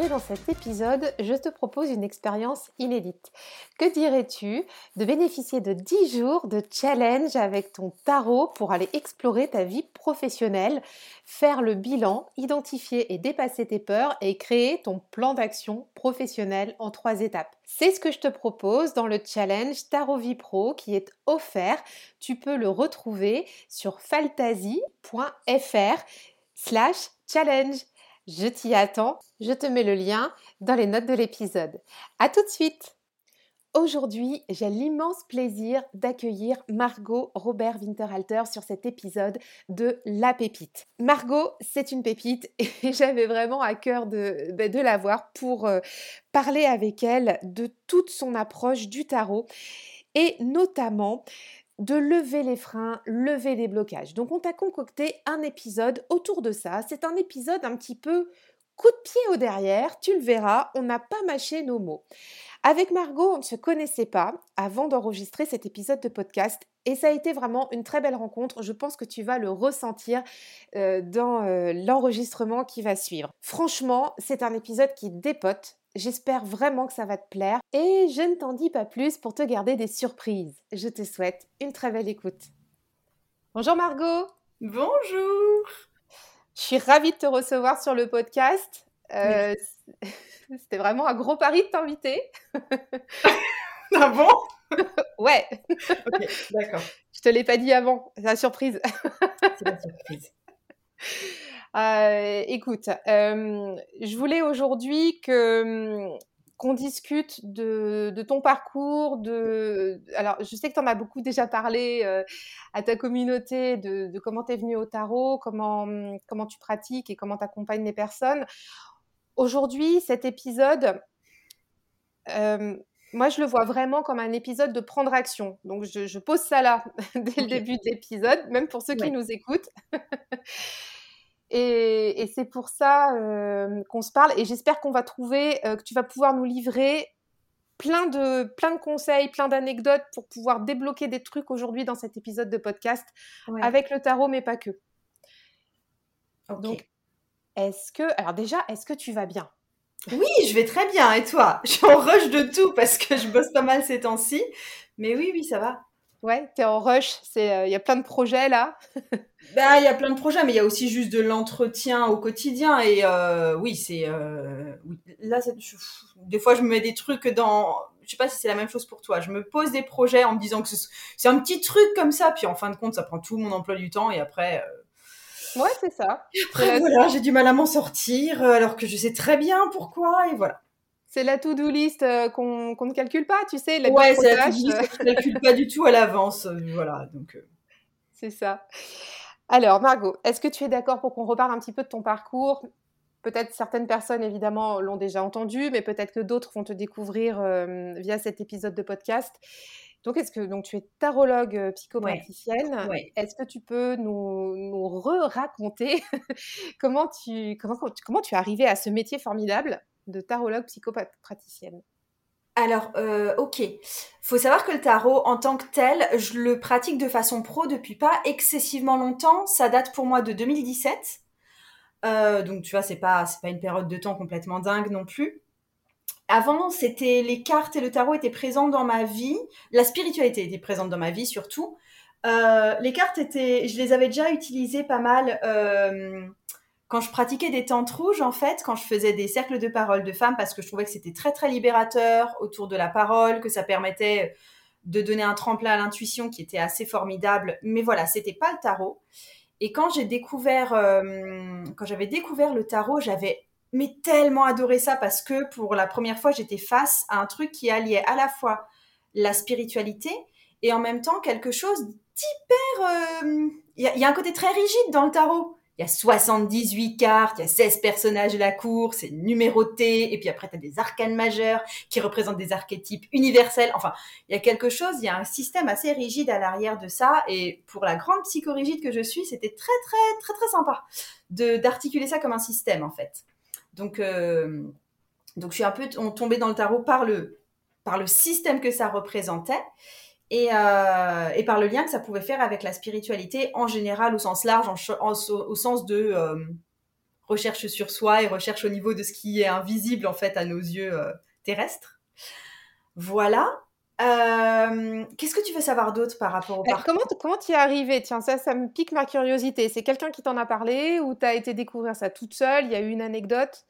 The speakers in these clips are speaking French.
dans cet épisode, je te propose une expérience inédite. Que dirais-tu de bénéficier de 10 jours de challenge avec ton tarot pour aller explorer ta vie professionnelle, faire le bilan, identifier et dépasser tes peurs et créer ton plan d'action professionnel en trois étapes? C'est ce que je te propose dans le challenge Tarot Vie Pro qui est offert. Tu peux le retrouver sur fantasy.fr slash challenge. Je t'y attends, je te mets le lien dans les notes de l'épisode. A tout de suite Aujourd'hui, j'ai l'immense plaisir d'accueillir Margot Robert Winterhalter sur cet épisode de La Pépite. Margot, c'est une pépite et j'avais vraiment à cœur de, ben, de la voir pour euh, parler avec elle de toute son approche du tarot et notamment de lever les freins, lever les blocages. Donc on t'a concocté un épisode autour de ça. C'est un épisode un petit peu coup de pied au derrière, tu le verras, on n'a pas mâché nos mots. Avec Margot, on ne se connaissait pas avant d'enregistrer cet épisode de podcast et ça a été vraiment une très belle rencontre. Je pense que tu vas le ressentir euh, dans euh, l'enregistrement qui va suivre. Franchement, c'est un épisode qui dépote. J'espère vraiment que ça va te plaire et je ne t'en dis pas plus pour te garder des surprises. Je te souhaite une très belle écoute. Bonjour Margot. Bonjour. Je suis ravie de te recevoir sur le podcast. Euh, C'était vraiment un gros pari de t'inviter. ah bon? Ouais. Ok, d'accord. Je te l'ai pas dit avant, c'est la surprise. C'est la surprise. Euh, écoute, euh, je voulais aujourd'hui que qu'on discute de, de, ton parcours, de alors je sais que tu en as beaucoup déjà parlé euh, à ta communauté de, de comment tu es venu au tarot, comment comment tu pratiques et comment tu accompagnes les personnes. Aujourd'hui, cet épisode moi, je le vois vraiment comme un épisode de prendre action. Donc, je, je pose ça là dès le début de l'épisode, même pour ceux qui Ouais. nous écoutent. et et c'est pour ça euh, qu'on se parle. Et j'espère qu'on va trouver, euh, que tu vas pouvoir nous livrer plein de, plein de conseils, plein d'anecdotes pour pouvoir débloquer des trucs aujourd'hui dans cet épisode de podcast Ouais. avec le tarot, mais pas que. Donc, est-ce que, alors déjà, est-ce que tu vas bien? Oui, je vais très bien. Et toi? Je suis en rush de tout parce que je bosse pas mal ces temps-ci. Mais oui, oui, ça va. Ouais, t'es en rush, c'est, euh, il y a plein de projets là. Bah, il y a plein de projets, mais il y a aussi juste de l'entretien au quotidien. Et euh, oui, c'est. euh, oui. Là, je- des fois, je me mets des trucs dans. Je sais pas si c'est la même chose pour toi. Je me pose des projets en me disant que ce- c'est un petit truc comme ça. Puis en fin de compte, ça prend tout mon emploi du temps. Et après, Ouais, c'est ça. après voilà, j'ai du mal à m'en sortir. Alors que je sais très bien pourquoi. Et voilà. C'est la to-do list euh, qu'on qu'on ne calcule pas, tu sais, la Ouais, c'est la to-do list que je calcule pas du tout à l'avance. euh, Voilà. Donc. euh, c'est ça. Alors, Margot, est-ce que tu es d'accord pour qu'on reparle un petit peu de ton parcours? Peut-être certaines personnes, évidemment, l'ont déjà entendu, mais peut-être que d'autres vont te découvrir euh, via cet épisode de podcast. Donc, est-ce que donc tu es tarologue psychopraticienne Ouais. Est-ce que tu peux nous, nous re-raconter comment tu comment, comment tu es arrivée à ce métier formidable? De tarologue psychopraticienne Alors, euh, ok. Faut savoir que le tarot, en tant que tel, je le pratique de façon pro depuis pas excessivement longtemps. Ça date pour moi de 2017. Euh, donc, tu vois, c'est pas, c'est pas une période de temps complètement dingue non plus. Avant, c'était les cartes et le tarot étaient présents dans ma vie. La spiritualité était présente dans ma vie surtout. Euh, les cartes étaient, je les avais déjà utilisées pas mal euh, quand je pratiquais des tentes rouges en fait, quand je faisais des cercles de parole de femmes parce que je trouvais que c'était très très libérateur autour de la parole, que ça permettait de donner un tremplin à l'intuition qui était assez formidable. Mais voilà, c'était pas le tarot. Et quand j'ai découvert, euh, quand j'avais découvert le tarot, j'avais mais tellement adoré ça parce que pour la première fois, j'étais face à un truc qui alliait à la fois la spiritualité et en même temps quelque chose d'hyper. Il y, a- y a un côté très rigide dans le tarot. Il y a 78 cartes, il y a 16 personnages de la cour, c'est numéroté, et puis après tu as des arcanes majeurs qui représentent des archétypes universels. Enfin, il y a quelque chose, il y a un système assez rigide à l'arrière de ça, et pour la grande psychorigide que je suis, c'était très très très très sympa d'articuler ça comme un système en fait. Donc euh, donc je suis un peu tombée dans le tarot par le par le système que ça représentait et, euh, et, par le lien que ça pouvait faire avec la spiritualité en général au sens large, en, au sens de euh, recherche sur soi et recherche au niveau de ce qui est invisible en fait à nos yeux euh, terrestres. Voilà. Qu'est-ce que tu veux savoir d'autre par rapport au parcours Comment comment y es arrivé Tiens, ça, ça me pique ma curiosité. C'est quelqu'un qui t'en a parlé ou tu as été découvrir ça toute seule? Il y a eu une anecdote?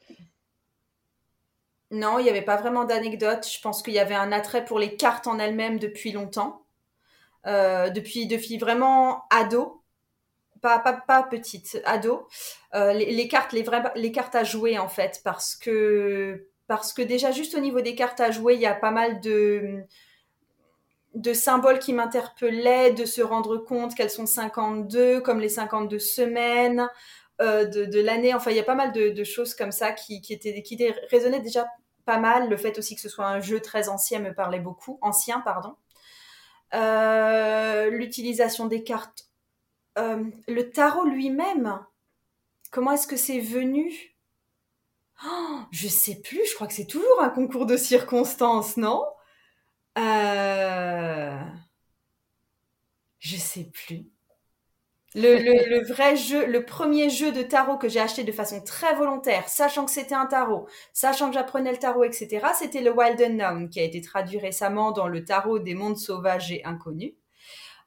Non, il n'y avait pas vraiment d'anecdote. Je pense qu'il y avait un attrait pour les cartes en elles-mêmes depuis longtemps. Euh, depuis, depuis vraiment ado. Pas, pas, pas petite, ado. Euh, les, cartes, les, vraies, les cartes à jouer, en fait. Parce que, parce que déjà, juste au niveau des cartes à jouer, il y a pas mal de de symboles qui m'interpellaient, de se rendre compte qu'elles sont 52, comme les 52 semaines, euh, de, l'année. Enfin, il y a pas mal de, choses comme ça qui, qui, étaient, qui résonnaient déjà pas mal. Le fait aussi que ce soit un jeu très ancien me parlait beaucoup. Ancien, pardon. Euh, l'utilisation des cartes. Euh, le tarot lui-même, comment est-ce que c'est venu? Oh, Je sais plus, je crois que c'est toujours un concours de circonstances, non? Euh... Je sais plus. Le, vrai jeu, le premier jeu de tarot que j'ai acheté de façon très volontaire, sachant que c'était un tarot, sachant que j'apprenais le tarot, etc., c'était le Wild Unknown, qui a été traduit récemment dans le tarot des mondes sauvages et inconnus.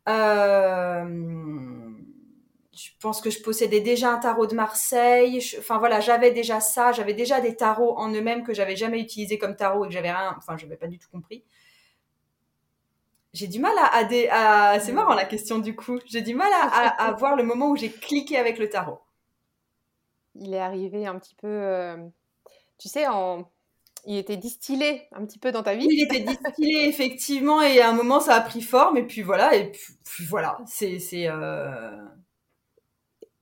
Euh, je pense que je possédais déjà un tarot de Marseille. enfin voilà, j'avais déjà ça. J'avais déjà des tarots en eux-mêmes que j'avais jamais utilisés comme tarot et que j'avais rien. Enfin, j'avais pas du tout compris j'ai du mal à, à, c'est marrant la question du coup. J'ai du mal à, voir le moment où j'ai cliqué avec le tarot. Il est arrivé un petit peu, euh, tu sais, en, il était distillé un petit peu dans ta vie. Il était distillé effectivement et à un moment ça a pris forme et puis voilà et puis, voilà c'est c'est. Euh,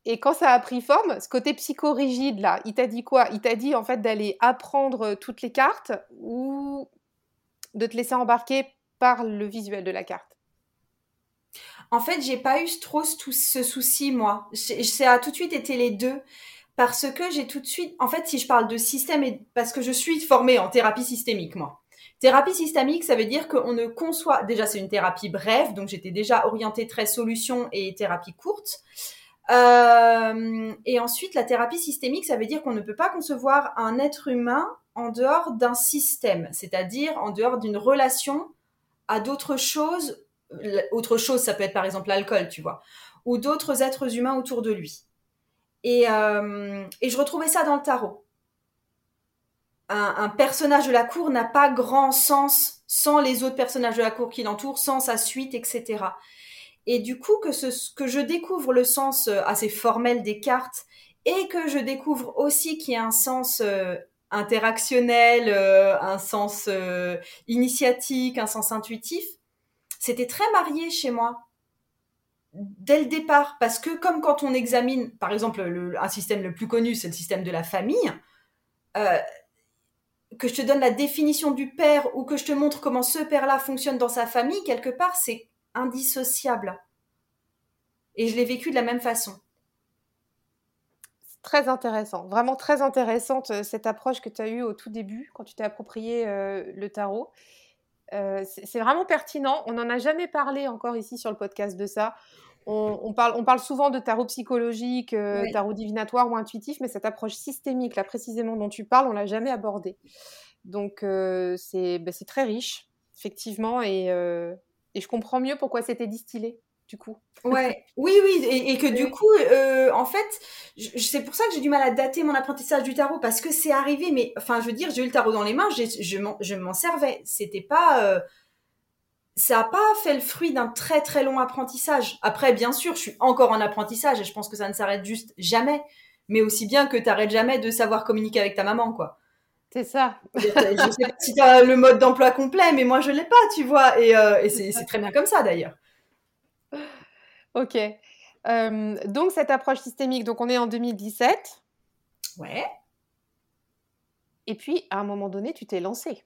et quand ça a pris forme, ce côté psychorigide là, il t'a dit quoi? Il t'a dit en fait d'aller apprendre toutes les cartes ou de te laisser embarquer le visuel de la carte En fait, j'ai pas eu trop ce souci, moi. Ça a tout de suite été les deux. Parce que j'ai tout de suite, en fait, si je parle de système, et parce que je suis formée en thérapie systémique, moi. Thérapie systémique, ça veut dire qu'on ne conçoit, déjà c'est une thérapie brève, donc j'étais déjà orientée très solution et thérapie courte. Euh, et ensuite, la thérapie systémique, ça veut dire qu'on ne peut pas concevoir un être humain en dehors d'un système, c'est-à-dire en dehors d'une relation d'autres choses. Autre chose, ça peut être par exemple l'alcool, tu vois, ou d'autres êtres humains autour de lui. Et, euh, je retrouvais ça dans le tarot. Un, personnage de la cour n'a pas grand sens sans les autres personnages de la cour qui l'entourent, sans sa suite, etc. Et du coup, que, ce, que je découvre le sens euh, assez formel des cartes et que je découvre aussi qu'il y a un sens euh, interactionnel, euh, un sens euh, initiatique, un sens intuitif, c'était très marié chez moi dès le départ. Parce que comme quand on examine, par exemple, un système le plus connu, c'est le système de la famille, euh, que je te donne la définition du père ou que je te montre comment ce père-là fonctionne dans sa famille, quelque part, c'est indissociable. Et je l'ai vécu de la même façon. Très intéressant, vraiment très intéressante euh, cette approche que tu as eue au tout début quand tu t'es approprié euh, le tarot. Euh, c'est vraiment pertinent. On n'en a jamais parlé encore ici sur le podcast de ça. On, parle, on parle, souvent de tarot psychologique, tarot divinatoire ou intuitif, mais cette approche systémique, là précisément dont tu parles, on l'a jamais abordée. Donc ben, c'est très riche, effectivement, et, et, je comprends mieux pourquoi c'était distillé du coup. Ouais, oui, oui, et, que du coup, euh, en fait, c'est pour ça que j'ai du mal à dater mon apprentissage du tarot parce que c'est arrivé, mais enfin, je veux dire, j'ai eu le tarot dans les mains, je m'en servais. C'était pas, euh, ça a pas fait le fruit d'un très très long apprentissage. Après, bien sûr, je suis encore en apprentissage et je pense que ça ne s'arrête juste jamais, mais aussi bien que tu t'arrêtes jamais de savoir communiquer avec ta maman, quoi. C'est ça. je sais pas si as le mode d'emploi complet, mais moi je l'ai pas, tu vois, et, euh, et c'est très bien comme ça d'ailleurs. Ok. Euh, donc, cette approche systémique, donc on est en 2017. Ouais. Et puis, à un moment donné, tu t'es lancé.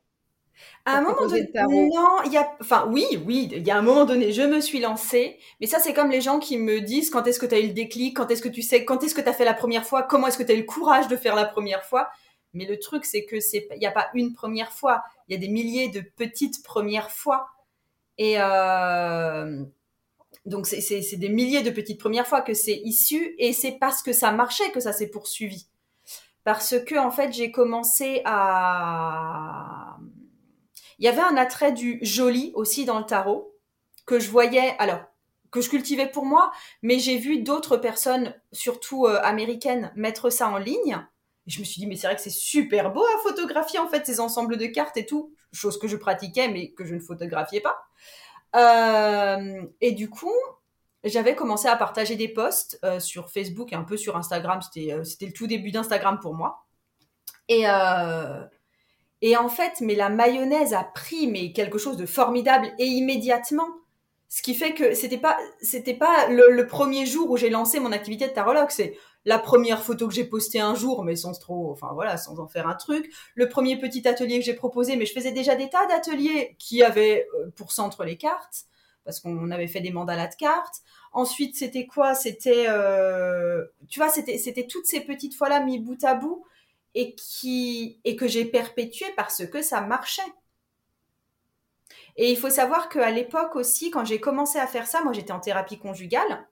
À un moment donné, non, il y a, enfin oui, oui, il y a un moment donné, je me suis lancée, mais ça c'est comme les gens qui me disent quand est-ce que tu as eu le déclic, quand est-ce que tu sais, quand est-ce que tu as fait la première fois, comment est-ce que tu as eu le courage de faire la première fois? Mais le truc c'est que c'est, il n'y a pas une première fois, il y a des milliers de petites premières fois. Et euh, donc c'est des milliers de petites premières fois que c'est issu, et c'est parce que ça marchait que ça s'est poursuivi. Parce que en fait j'ai commencé à il y avait un attrait du joli aussi dans le tarot que je voyais, alors que je cultivais pour moi, mais j'ai vu d'autres personnes, surtout euh, américaines, mettre ça en ligne. Et je me suis dit, mais c'est vrai que c'est super beau à photographier en fait ces ensembles de cartes et tout, chose que je pratiquais mais que je ne photographiais pas. Euh, et du coup, j'avais commencé à partager des posts euh, sur Facebook et un peu sur Instagram. C'était, c'était le tout début d'Instagram pour moi. Et, et en fait, mais la mayonnaise a pris mais quelque chose de formidable et immédiatement. Ce qui fait que c'était pas pas le, premier jour où j'ai lancé mon activité de tarologue, c'est la première photo que j'ai postée un jour, mais sans trop, enfin voilà, sans en faire un truc. Le premier petit atelier que j'ai proposé, mais je faisais déjà des tas d'ateliers qui avaient euh, pour centre les cartes, parce qu'on avait fait des mandalas de cartes. Ensuite, c'était quoi? C'était, euh, tu vois, c'était c'était toutes ces petites fois là mis bout à bout et, qui, et que j'ai perpétué parce que ça marchait. Et il faut savoir qu'à l'époque aussi, quand j'ai commencé à faire ça, moi j'étais en thérapie conjugale,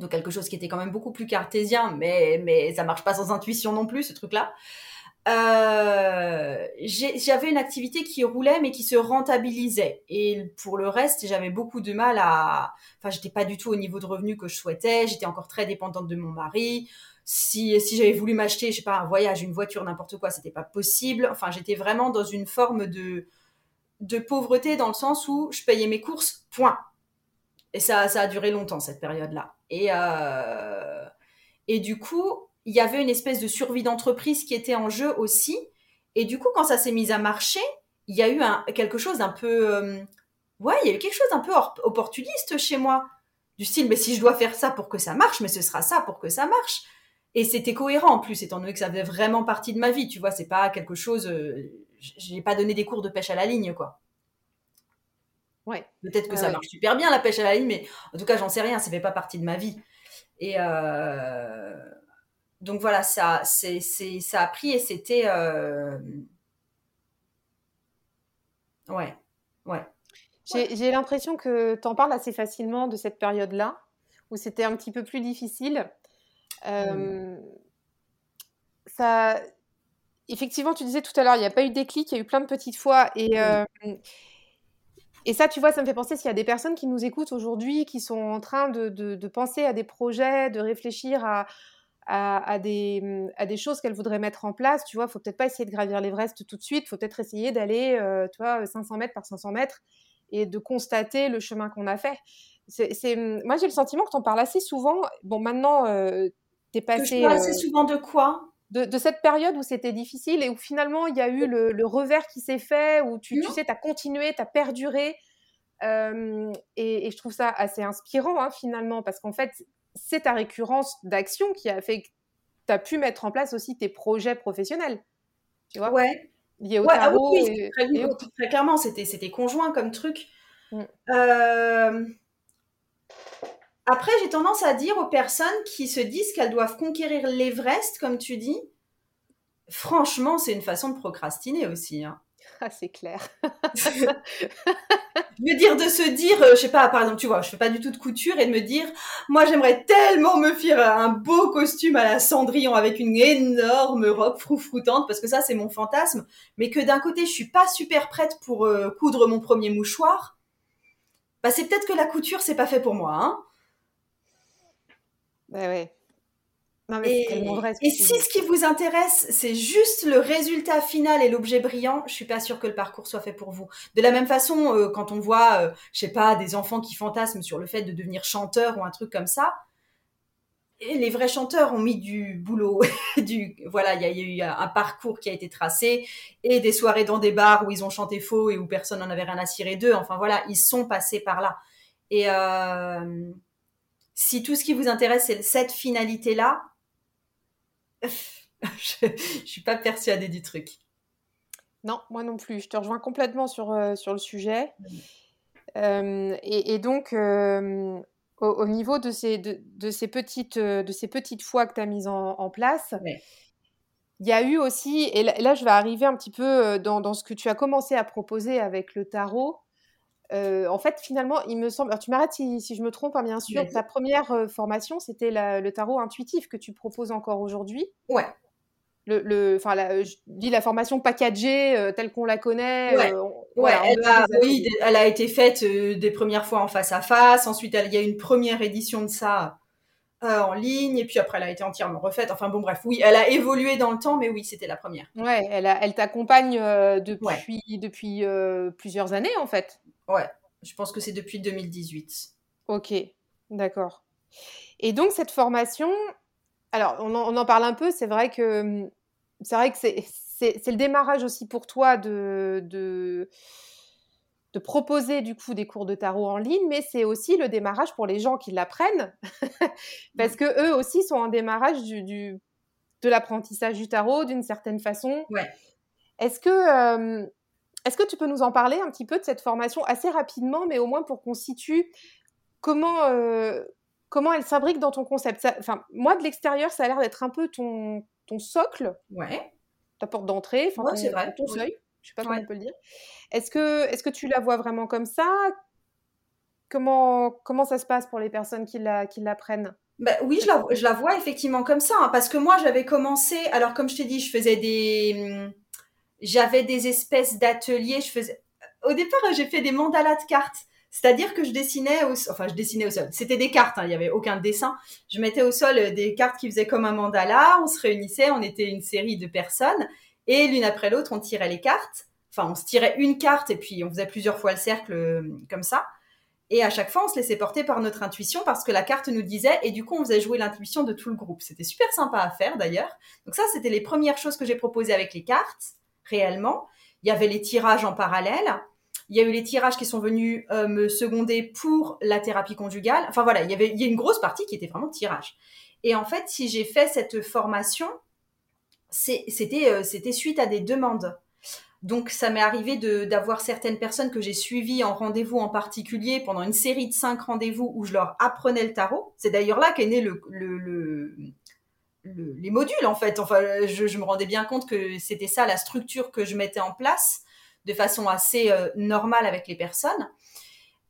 donc quelque chose qui était quand même beaucoup plus cartésien, mais, mais ça marche pas sans intuition non plus, ce truc-là. Euh, j'avais une activité qui roulait mais qui se rentabilisait et pour le reste j'avais beaucoup de mal à enfin j'étais pas du tout au niveau de revenu que je souhaitais j'étais encore très dépendante de mon mari si, si j'avais voulu m'acheter, je sais pas, un voyage, une voiture, n'importe quoi, c'était pas possible. Enfin, j'étais vraiment dans une forme de, de pauvreté dans le sens où je payais mes courses, point. Et ça, ça a duré longtemps, cette période-là. Et, euh, et du coup, il y avait une espèce de survie d'entreprise qui était en jeu aussi. Et du coup, quand ça s'est mis à marcher, il y a eu quelque chose d'un peu... Euh, ouais, il y a eu quelque chose d'un peu opportuniste chez moi. Du style, mais si je dois faire ça pour que ça marche, mais ce sera ça pour que ça marche. Et c'était cohérent en plus, étant donné que ça faisait vraiment partie de ma vie, tu vois, c'est pas quelque chose. Euh, j'ai pas donné des cours de pêche à la ligne, quoi. Ouais. Peut-être que ça marche super bien la pêche à la ligne, mais en tout cas, j'en sais rien, ça fait pas partie de ma vie. Et euh, donc voilà, ça, c'est, ça a pris et c'était. Euh, ouais, ouais. J'ai l'impression que tu en parles assez facilement de cette période-là, où c'était un petit peu plus difficile. Euh, ça, effectivement, tu disais tout à l'heure, il n'y a pas eu de déclic, il y a eu plein de petites fois. Et, euh, et ça, tu vois, ça me fait penser s'il y a des personnes qui nous écoutent aujourd'hui, qui sont en train de, de, penser à des projets, de réfléchir à, à, des, à des choses qu'elles voudraient mettre en place. Tu vois, il faut peut-être pas essayer de gravir l'Everest tout de suite, il faut peut-être essayer d'aller, euh, tu vois, 500 mètres par 500 mètres et de constater le chemin qu'on a fait. C'est, moi, j'ai le sentiment que tu en parles assez souvent. Bon, maintenant, T'es passé. assez euh, souvent de quoi? De, cette période où c'était difficile et où finalement il y a eu le, revers qui s'est fait, où tu, tu sais, tu as continué, tu as perduré. Euh, et, je trouve ça assez inspirant hein, finalement, parce qu'en fait, c'est ta récurrence d'action qui a fait que tu as pu mettre en place aussi tes projets professionnels. Tu vois? Ouais. Liés au ah oui, très, clairement, c'était conjoint comme truc. Mm. Euh, après, j'ai tendance à dire aux personnes qui se disent qu'elles doivent conquérir l'Everest, comme tu dis, franchement, c'est une façon de procrastiner aussi. Hein. Ah, c'est clair. veux dire de se dire, euh, je sais pas, par exemple, tu vois, je fais pas du tout de couture et de me dire, moi j'aimerais tellement me faire un beau costume à la Cendrillon avec une énorme robe froufroutante parce que ça c'est mon fantasme, mais que d'un côté je suis pas super prête pour euh, coudre mon premier mouchoir. Bah c'est peut-être que la couture c'est pas fait pour moi, hein. Ouais, et, et si ce qui vous intéresse, c'est juste le résultat final et l'objet brillant, je suis pas sûre que le parcours soit fait pour vous. De la même façon, euh, quand on voit, euh, je sais pas, des enfants qui fantasment sur le fait de devenir chanteur ou un truc comme ça, et les vrais chanteurs ont mis du boulot, du voilà, il y, a eu un parcours qui a été tracé et des soirées dans des bars où ils ont chanté faux et où personne n'en avait rien à cirer d'eux. Enfin voilà, ils sont passés par là. Et euh, Si tout ce qui vous intéresse, c'est cette finalité-là, je, ne suis pas persuadée du truc. Non, moi non plus. Je te rejoins complètement sur, euh, sur le sujet. Euh, et, donc, euh, au, niveau de ces, de, ces, petites, de ces petites fois que tu as mises en, place, il y a eu aussi, et là, je vais arriver un petit peu dans, dans, ce que tu as commencé à proposer avec le tarot. En fait, finalement, il me semble, alors tu m'arrêtes si, si, je me trompe, hein, bien sûr, ta première formation, c'était le tarot intuitif que tu proposes encore aujourd'hui. Ouais le, enfin, la, je dis la formation packagée euh, telle qu'on la connaît. Euh, elle a, oui, elle a été faite euh, des premières fois en face à face. Ensuite, il y a une première édition de ça en ligne, et puis après, elle a été entièrement refaite. Enfin bon, bref, oui, elle a évolué dans le temps, mais oui, c'était la première. Ouais, elle, elle t'accompagne depuis, depuis plusieurs années en fait. Ouais, je pense que c'est depuis 2018. Ok, d'accord. Et donc cette formation, alors on en, on en parle un peu, c'est vrai que hum, c'est vrai que c'est le démarrage aussi pour toi de, de, proposer du coup des cours de tarot en ligne, mais c'est aussi le démarrage pour les gens qui l'apprennent, parce que eux aussi sont en démarrage du, de l'apprentissage du tarot d'une certaine façon. Est-ce que, euh, est que tu peux nous en parler un petit peu de cette formation assez rapidement, mais au moins pour qu'on situe comment, euh, comment elle s'imbrique dans ton concept? Moi de l'extérieur, ça a l'air d'être un peu ton ton socle, ouais. ta porte d'entrée, ton, vrai. ton seuil, je sais pas comment on peut le dire. Est-ce que, est que tu la vois vraiment comme ça? Comment, comment ça se passe pour les personnes qui l'apprennent? La, bah, oui, je la, je la, vois effectivement comme ça, hein, parce que moi j'avais commencé, alors comme je t'ai dit, je faisais des, j'avais des espèces d'ateliers, je faisais, au départ j'ai fait des mandalas de cartes, c'est-à-dire que je dessinais au, enfin, je dessinais au sol. C'était des cartes, hein, il n'y avait aucun dessin. Je mettais au sol euh, des cartes qui faisaient comme un mandala. On se réunissait, on était une série de personnes et l'une après l'autre, on tirait les cartes. Enfin, on se tirait une carte et puis on faisait plusieurs fois le cercle euh, comme ça. Et à chaque fois, on se laissait porter par notre intuition parce que la carte nous disait, et du coup, on faisait jouer l'intuition de tout le groupe. C'était super sympa à faire d'ailleurs. Donc ça, c'était les premières choses que j'ai proposées avec les cartes, réellement. Il y avait les tirages en parallèle. Il y a eu les tirages qui sont venus euh, me seconder pour la thérapie conjugale. Enfin voilà, il y avait a une grosse partie qui était vraiment tirage. Et en fait, si j'ai fait cette formation, c'était euh, c'était suite à des demandes. Donc ça m'est arrivé d'avoir certaines personnes que j'ai suivies en rendez-vous en particulier pendant une série de cinq rendez-vous où je leur apprenais le tarot. C'est d'ailleurs là qu'est né le, le, les modules en fait. Enfin, je, me rendais bien compte que c'était ça la structure que je mettais en place de façon assez euh, normale avec les personnes.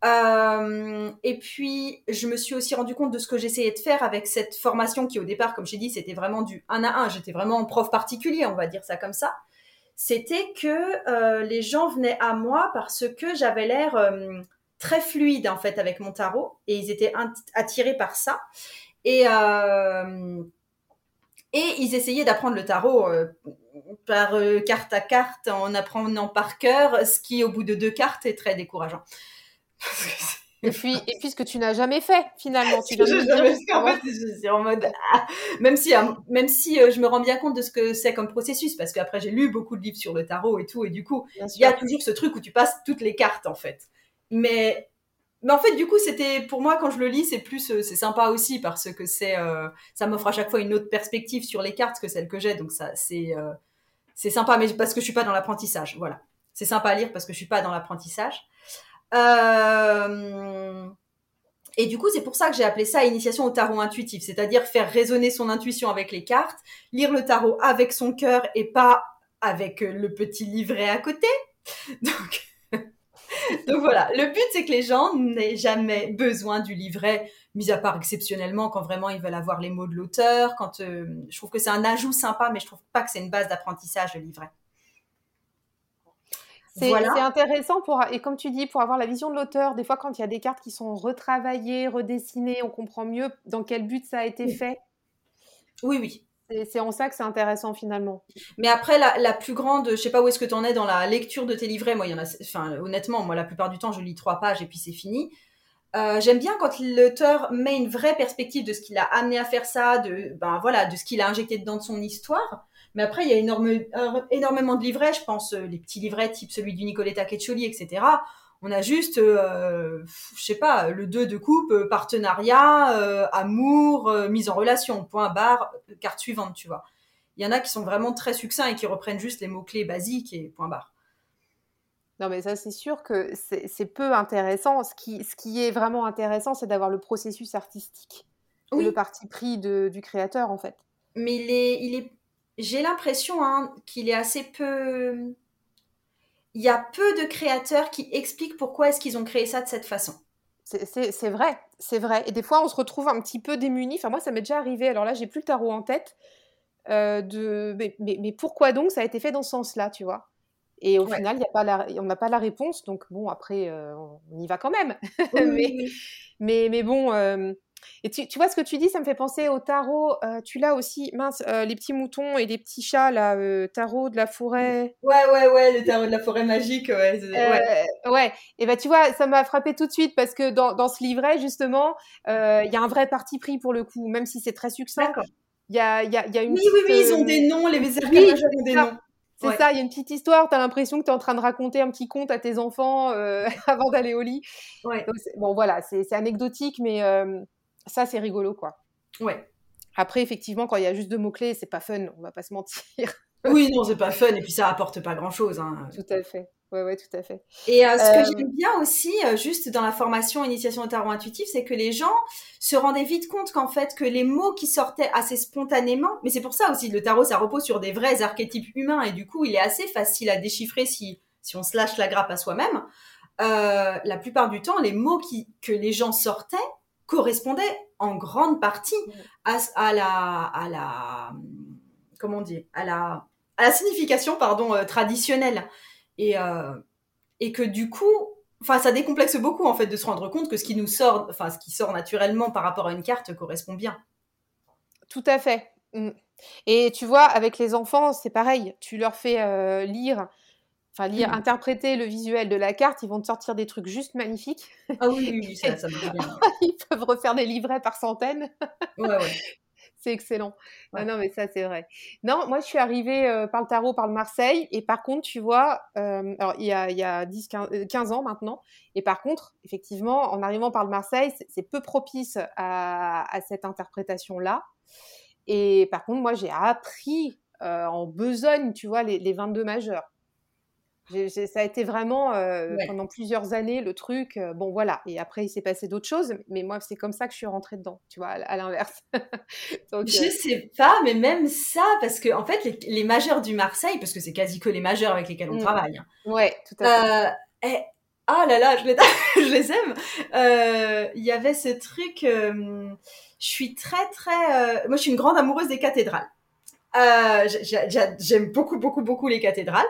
Euh, et puis, je me suis aussi rendu compte de ce que j'essayais de faire avec cette formation qui, au départ, comme j'ai dit, c'était vraiment du 1 à 1. J'étais vraiment en prof particulier, on va dire ça comme ça. C'était que euh, les gens venaient à moi parce que j'avais l'air très fluide, en fait, avec mon tarot. Et ils étaient attirés par ça. Et, et ils essayaient d'apprendre le tarot par euh, carte à carte en apprenant par cœur, ce qui au bout de deux cartes est très décourageant. Et puis, et puis ce que tu n'as jamais fait finalement. Tu je, je suis en mode, ah, même si, hein, même si euh, je me rends bien compte de ce que c'est comme processus, parce qu'après j'ai lu beaucoup de livres sur le tarot et tout, et du coup, il y a toujours ce truc où tu passes toutes les cartes en fait. Mais, mais en fait, du coup, c'était pour moi quand je le lis, c'est plus, euh, c'est sympa aussi parce que c'est, ça m'offre à chaque fois une autre perspective sur les cartes que celle que j'ai, donc ça, c'est c'est sympa, mais parce que je suis pas dans l'apprentissage. Voilà. C'est sympa à lire parce que je suis pas dans l'apprentissage. Euh, et du coup, c'est pour ça que j'ai appelé ça initiation au tarot intuitif, c'est-à-dire faire résonner son intuition avec les cartes, lire le tarot avec son cœur et pas avec le petit livret à côté. Donc, donc voilà, le but c'est que les gens n'aient jamais besoin du livret, mis à part exceptionnellement quand vraiment ils veulent avoir les mots de l'auteur. Quand euh, je trouve que c'est un ajout sympa, mais je trouve pas que c'est une base d'apprentissage le livret. C'est intéressant pour, et comme tu dis, pour avoir la vision de l'auteur, des fois quand il y a des cartes qui sont retravaillées, redessinées, on comprend mieux dans quel but ça a été fait. Oui, oui. C'est en ça que c'est intéressant finalement. Mais après, la, plus grande, je sais pas où est-ce que tu en es dans la lecture de tes livrets. Moi, y en a, enfin, honnêtement, moi, la plupart du temps, je lis trois pages et puis c'est fini. Euh, j'aime bien quand l'auteur met une vraie perspective de ce qu'il a amené à faire ça, de, ben voilà, de ce qu'il a injecté dedans de son histoire. Mais après, il y a énorme, énormément de livrets, je pense, euh, les petits livrets type celui du Nicoletta Queccioli, etc. On a juste, euh, je sais pas, le 2 de coupe, euh, partenariat, euh, amour, mise en relation, point barre, carte suivante, tu vois. Il y en a qui sont vraiment très succincts et qui reprennent juste les mots-clés basiques et point barre. Non, mais ça, c'est sûr que c'est peu intéressant. Ce qui, ce qui est vraiment intéressant, c'est d'avoir le processus artistique. Le parti pris du créateur, en fait. Mais il est, il est... j'ai l'impression hein, qu'il est assez peu il y a peu de créateurs qui expliquent pourquoi est-ce qu'ils ont créé ça de cette façon. C'est vrai, c'est vrai. Et des fois, on se retrouve un petit peu démuni. Enfin, moi, ça m'est déjà arrivé. Alors là, j'ai plus le tarot en tête. Euh, de... Mais, mais, pourquoi donc ça a été fait dans ce sens-là, tu vois? Et au final, y a pas la... on n'a pas la réponse. Donc, bon, après, euh, on y va quand même. mais, mais, mais, bon, euh, et tu, vois ce que tu dis, ça me fait penser au tarot. Euh, tu l'as aussi, mince, euh, les petits moutons et les petits chats, là, euh, tarot de la forêt. Ouais, ouais, ouais, le tarot de la forêt magique, ouais. ouais. Et ben tu vois, ça m'a frappé tout de suite parce que dans, dans ce livret, justement, il y a un vrai parti pris pour le coup, même si c'est très succinct. Il y a, y, a, y a une. Oui, oui, oui, ils ont des noms, les oui, ont des noms. C'est ça, il y a une petite histoire, tu as l'impression que tu es en train de raconter un petit conte à tes enfants avant d'aller au lit. Ouais. bon, voilà, c'est anecdotique, mais ça, c'est rigolo, quoi. Ouais. Après, effectivement, quand il y a juste deux mots-clés, c'est pas fun, on va pas se mentir. oui, non, c'est pas fun, et puis ça apporte pas grand-chose. Hein. Tout à fait. Ouais, ouais, tout à fait. Et euh, ce que euh, j'aime bien aussi, euh, juste dans la formation initiation au tarot intuitif, c'est que les gens se rendaient vite compte qu'en fait, que les mots qui sortaient assez spontanément, mais c'est pour ça aussi, le tarot, ça repose sur des vrais archétypes humains, et du coup, il est assez facile à déchiffrer si, si on se lâche la grappe à soi-même. la plupart du temps, les mots qui, que les gens sortaient, correspondait en grande partie à, à la, à la, comment on dit, à la, à la signification pardon euh, traditionnelle et euh, et que du coup, enfin ça décomplexe beaucoup en fait de se rendre compte que ce qui nous sort, enfin ce qui sort naturellement par rapport à une carte correspond bien. Tout à fait. Mm. Et tu vois, avec les enfants, c'est pareil. Tu leur fais euh, lire enfin lire, mmh. interpréter le visuel de la carte, ils vont te sortir des trucs juste magnifiques. Ah oui, oui, ça, ça bien. ils peuvent refaire des livrets par centaines. ouais, ouais. C'est excellent. Ah non, mais ça, c'est vrai. Non, moi, je suis arrivée euh, par le tarot, par le Marseille. Et par contre, tu vois, euh, alors, il y a, il y a 10, 15, 15, ans maintenant. Et par contre, effectivement, en arrivant par le Marseille, c'est peu propice à, à cette interprétation-là. Et par contre, moi, j'ai appris euh, en besogne, tu vois, les, les 22 majeurs ça a été vraiment euh, pendant plusieurs années le truc. Euh, bon, voilà. Et après, il s'est passé d'autres choses. Mais moi, c'est comme ça que je suis rentrée dedans, tu vois, à, l'inverse. je euh sais pas, mais même ça, parce que en fait, les, majeurs du Marseille, parce que c'est quasi que les majeurs avec lesquels on mmh. travaille. Hein, ouais, tout à fait. Et, ah là là, je les, je les aime. Il y avait ce truc. je suis très très. moi, je suis une grande amoureuse des cathédrales. J'aime beaucoup beaucoup beaucoup les cathédrales.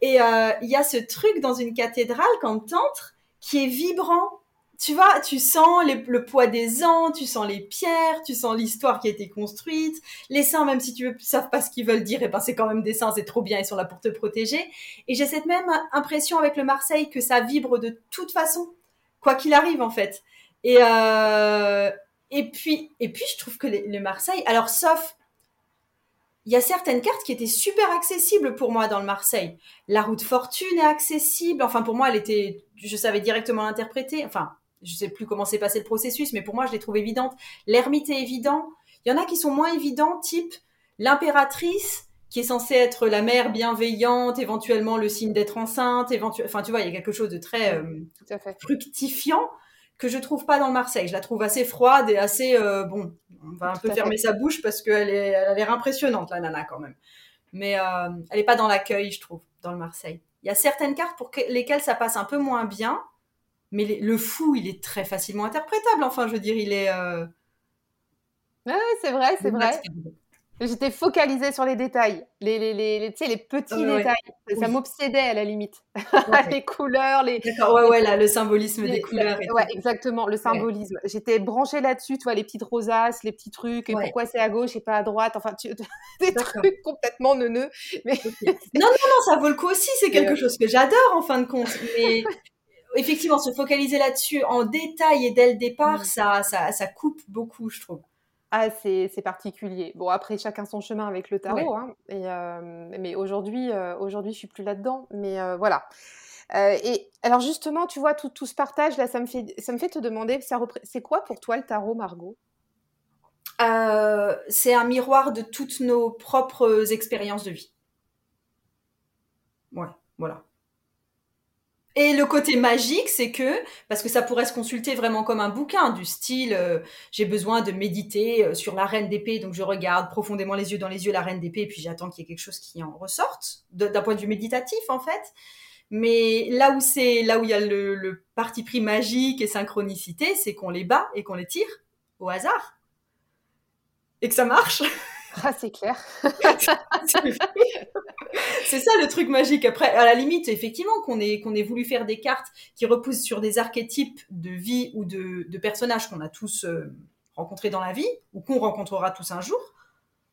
Et euh, il y a ce truc dans une cathédrale quand t'entres qui est vibrant. Tu vois, tu sens le poids des ans, tu sens les pierres, tu sens l'histoire qui a été construite. Les saints, même si tu veux, savent pas ce qu'ils veulent dire, et ben c'est quand même des saints, c'est trop bien, ils sont là pour te protéger. Et j'ai cette même impression avec le Marseille que ça vibre de toute façon, quoi qu'il arrive en fait. Et euh, et puis et puis je trouve que le Marseille, alors sauf il y a certaines cartes qui étaient super accessibles pour moi dans le Marseille. La route fortune est accessible. Enfin, pour moi, elle était, je savais directement l'interpréter. Enfin, je sais plus comment s'est passé le processus, mais pour moi, je l'ai trouvée évidente. L'ermite est évident. Il y en a qui sont moins évidents, type l'impératrice, qui est censée être la mère bienveillante, éventuellement le signe d'être enceinte, éventuellement, enfin, tu vois, il y a quelque chose de très euh, fructifiant que je trouve pas dans Marseille. Je la trouve assez froide et assez euh, bon. On va un peu fermer sa bouche parce qu'elle est, elle a l'air impressionnante la nana quand même. Mais euh, elle est pas dans l'accueil, je trouve, dans le Marseille. Il y a certaines cartes pour lesquelles ça passe un peu moins bien, mais le fou, il est très facilement interprétable. Enfin, je veux dire, il est. Euh... Ouais, c'est vrai, c'est vrai. J'étais focalisée sur les détails, les, les, les, les, les petits détails. Ça m'obsédait à la limite. les couleurs, les. D'accord, ouais, ouais, là, le symbolisme des couleurs. ouais, exactement, le symbolisme. J'étais branchée là-dessus, tu vois, les petites rosaces, les petits trucs, et pourquoi c'est à gauche et pas à droite. Enfin, tu... des trucs complètement neuneux. Mais... non, non, non, ça vaut le coup aussi. C'est quelque chose que j'adore en fin de compte. Mais effectivement, se focaliser là-dessus en détail et dès le départ, mm. ça, ça, ça coupe beaucoup, je trouve. Ah, c'est particulier. Bon, après, chacun son chemin avec le tarot. Hein, et, euh, mais aujourd'hui, euh, aujourd'hui, je suis plus là-dedans. Mais euh, voilà. et alors justement, tu vois, tout, tout, ce partage là, ça me fait, ça me fait te demander, c'est quoi pour toi le tarot, Margot? C'est un miroir de toutes nos propres expériences de vie. Ouais, voilà. Et le côté magique, c'est que, parce que ça pourrait se consulter vraiment comme un bouquin, du style, euh, j'ai besoin de méditer euh, sur la reine d'épée, donc je regarde profondément les yeux dans les yeux la reine d'épée, puis j'attends qu'il y ait quelque chose qui en ressorte, d'un point de vue méditatif en fait. Mais là où c'est, là où il y a le parti pris magique et synchronicité, c'est qu'on les bat et qu'on les tire au hasard. Et que ça marche. Ah, c'est clair. c'est ça le truc magique. Après, à la limite, effectivement, qu'on ait, qu'on ait voulu faire des cartes qui reposent sur des archétypes de vie ou de, de personnages qu'on a tous euh, rencontrés dans la vie ou qu'on rencontrera tous un jour,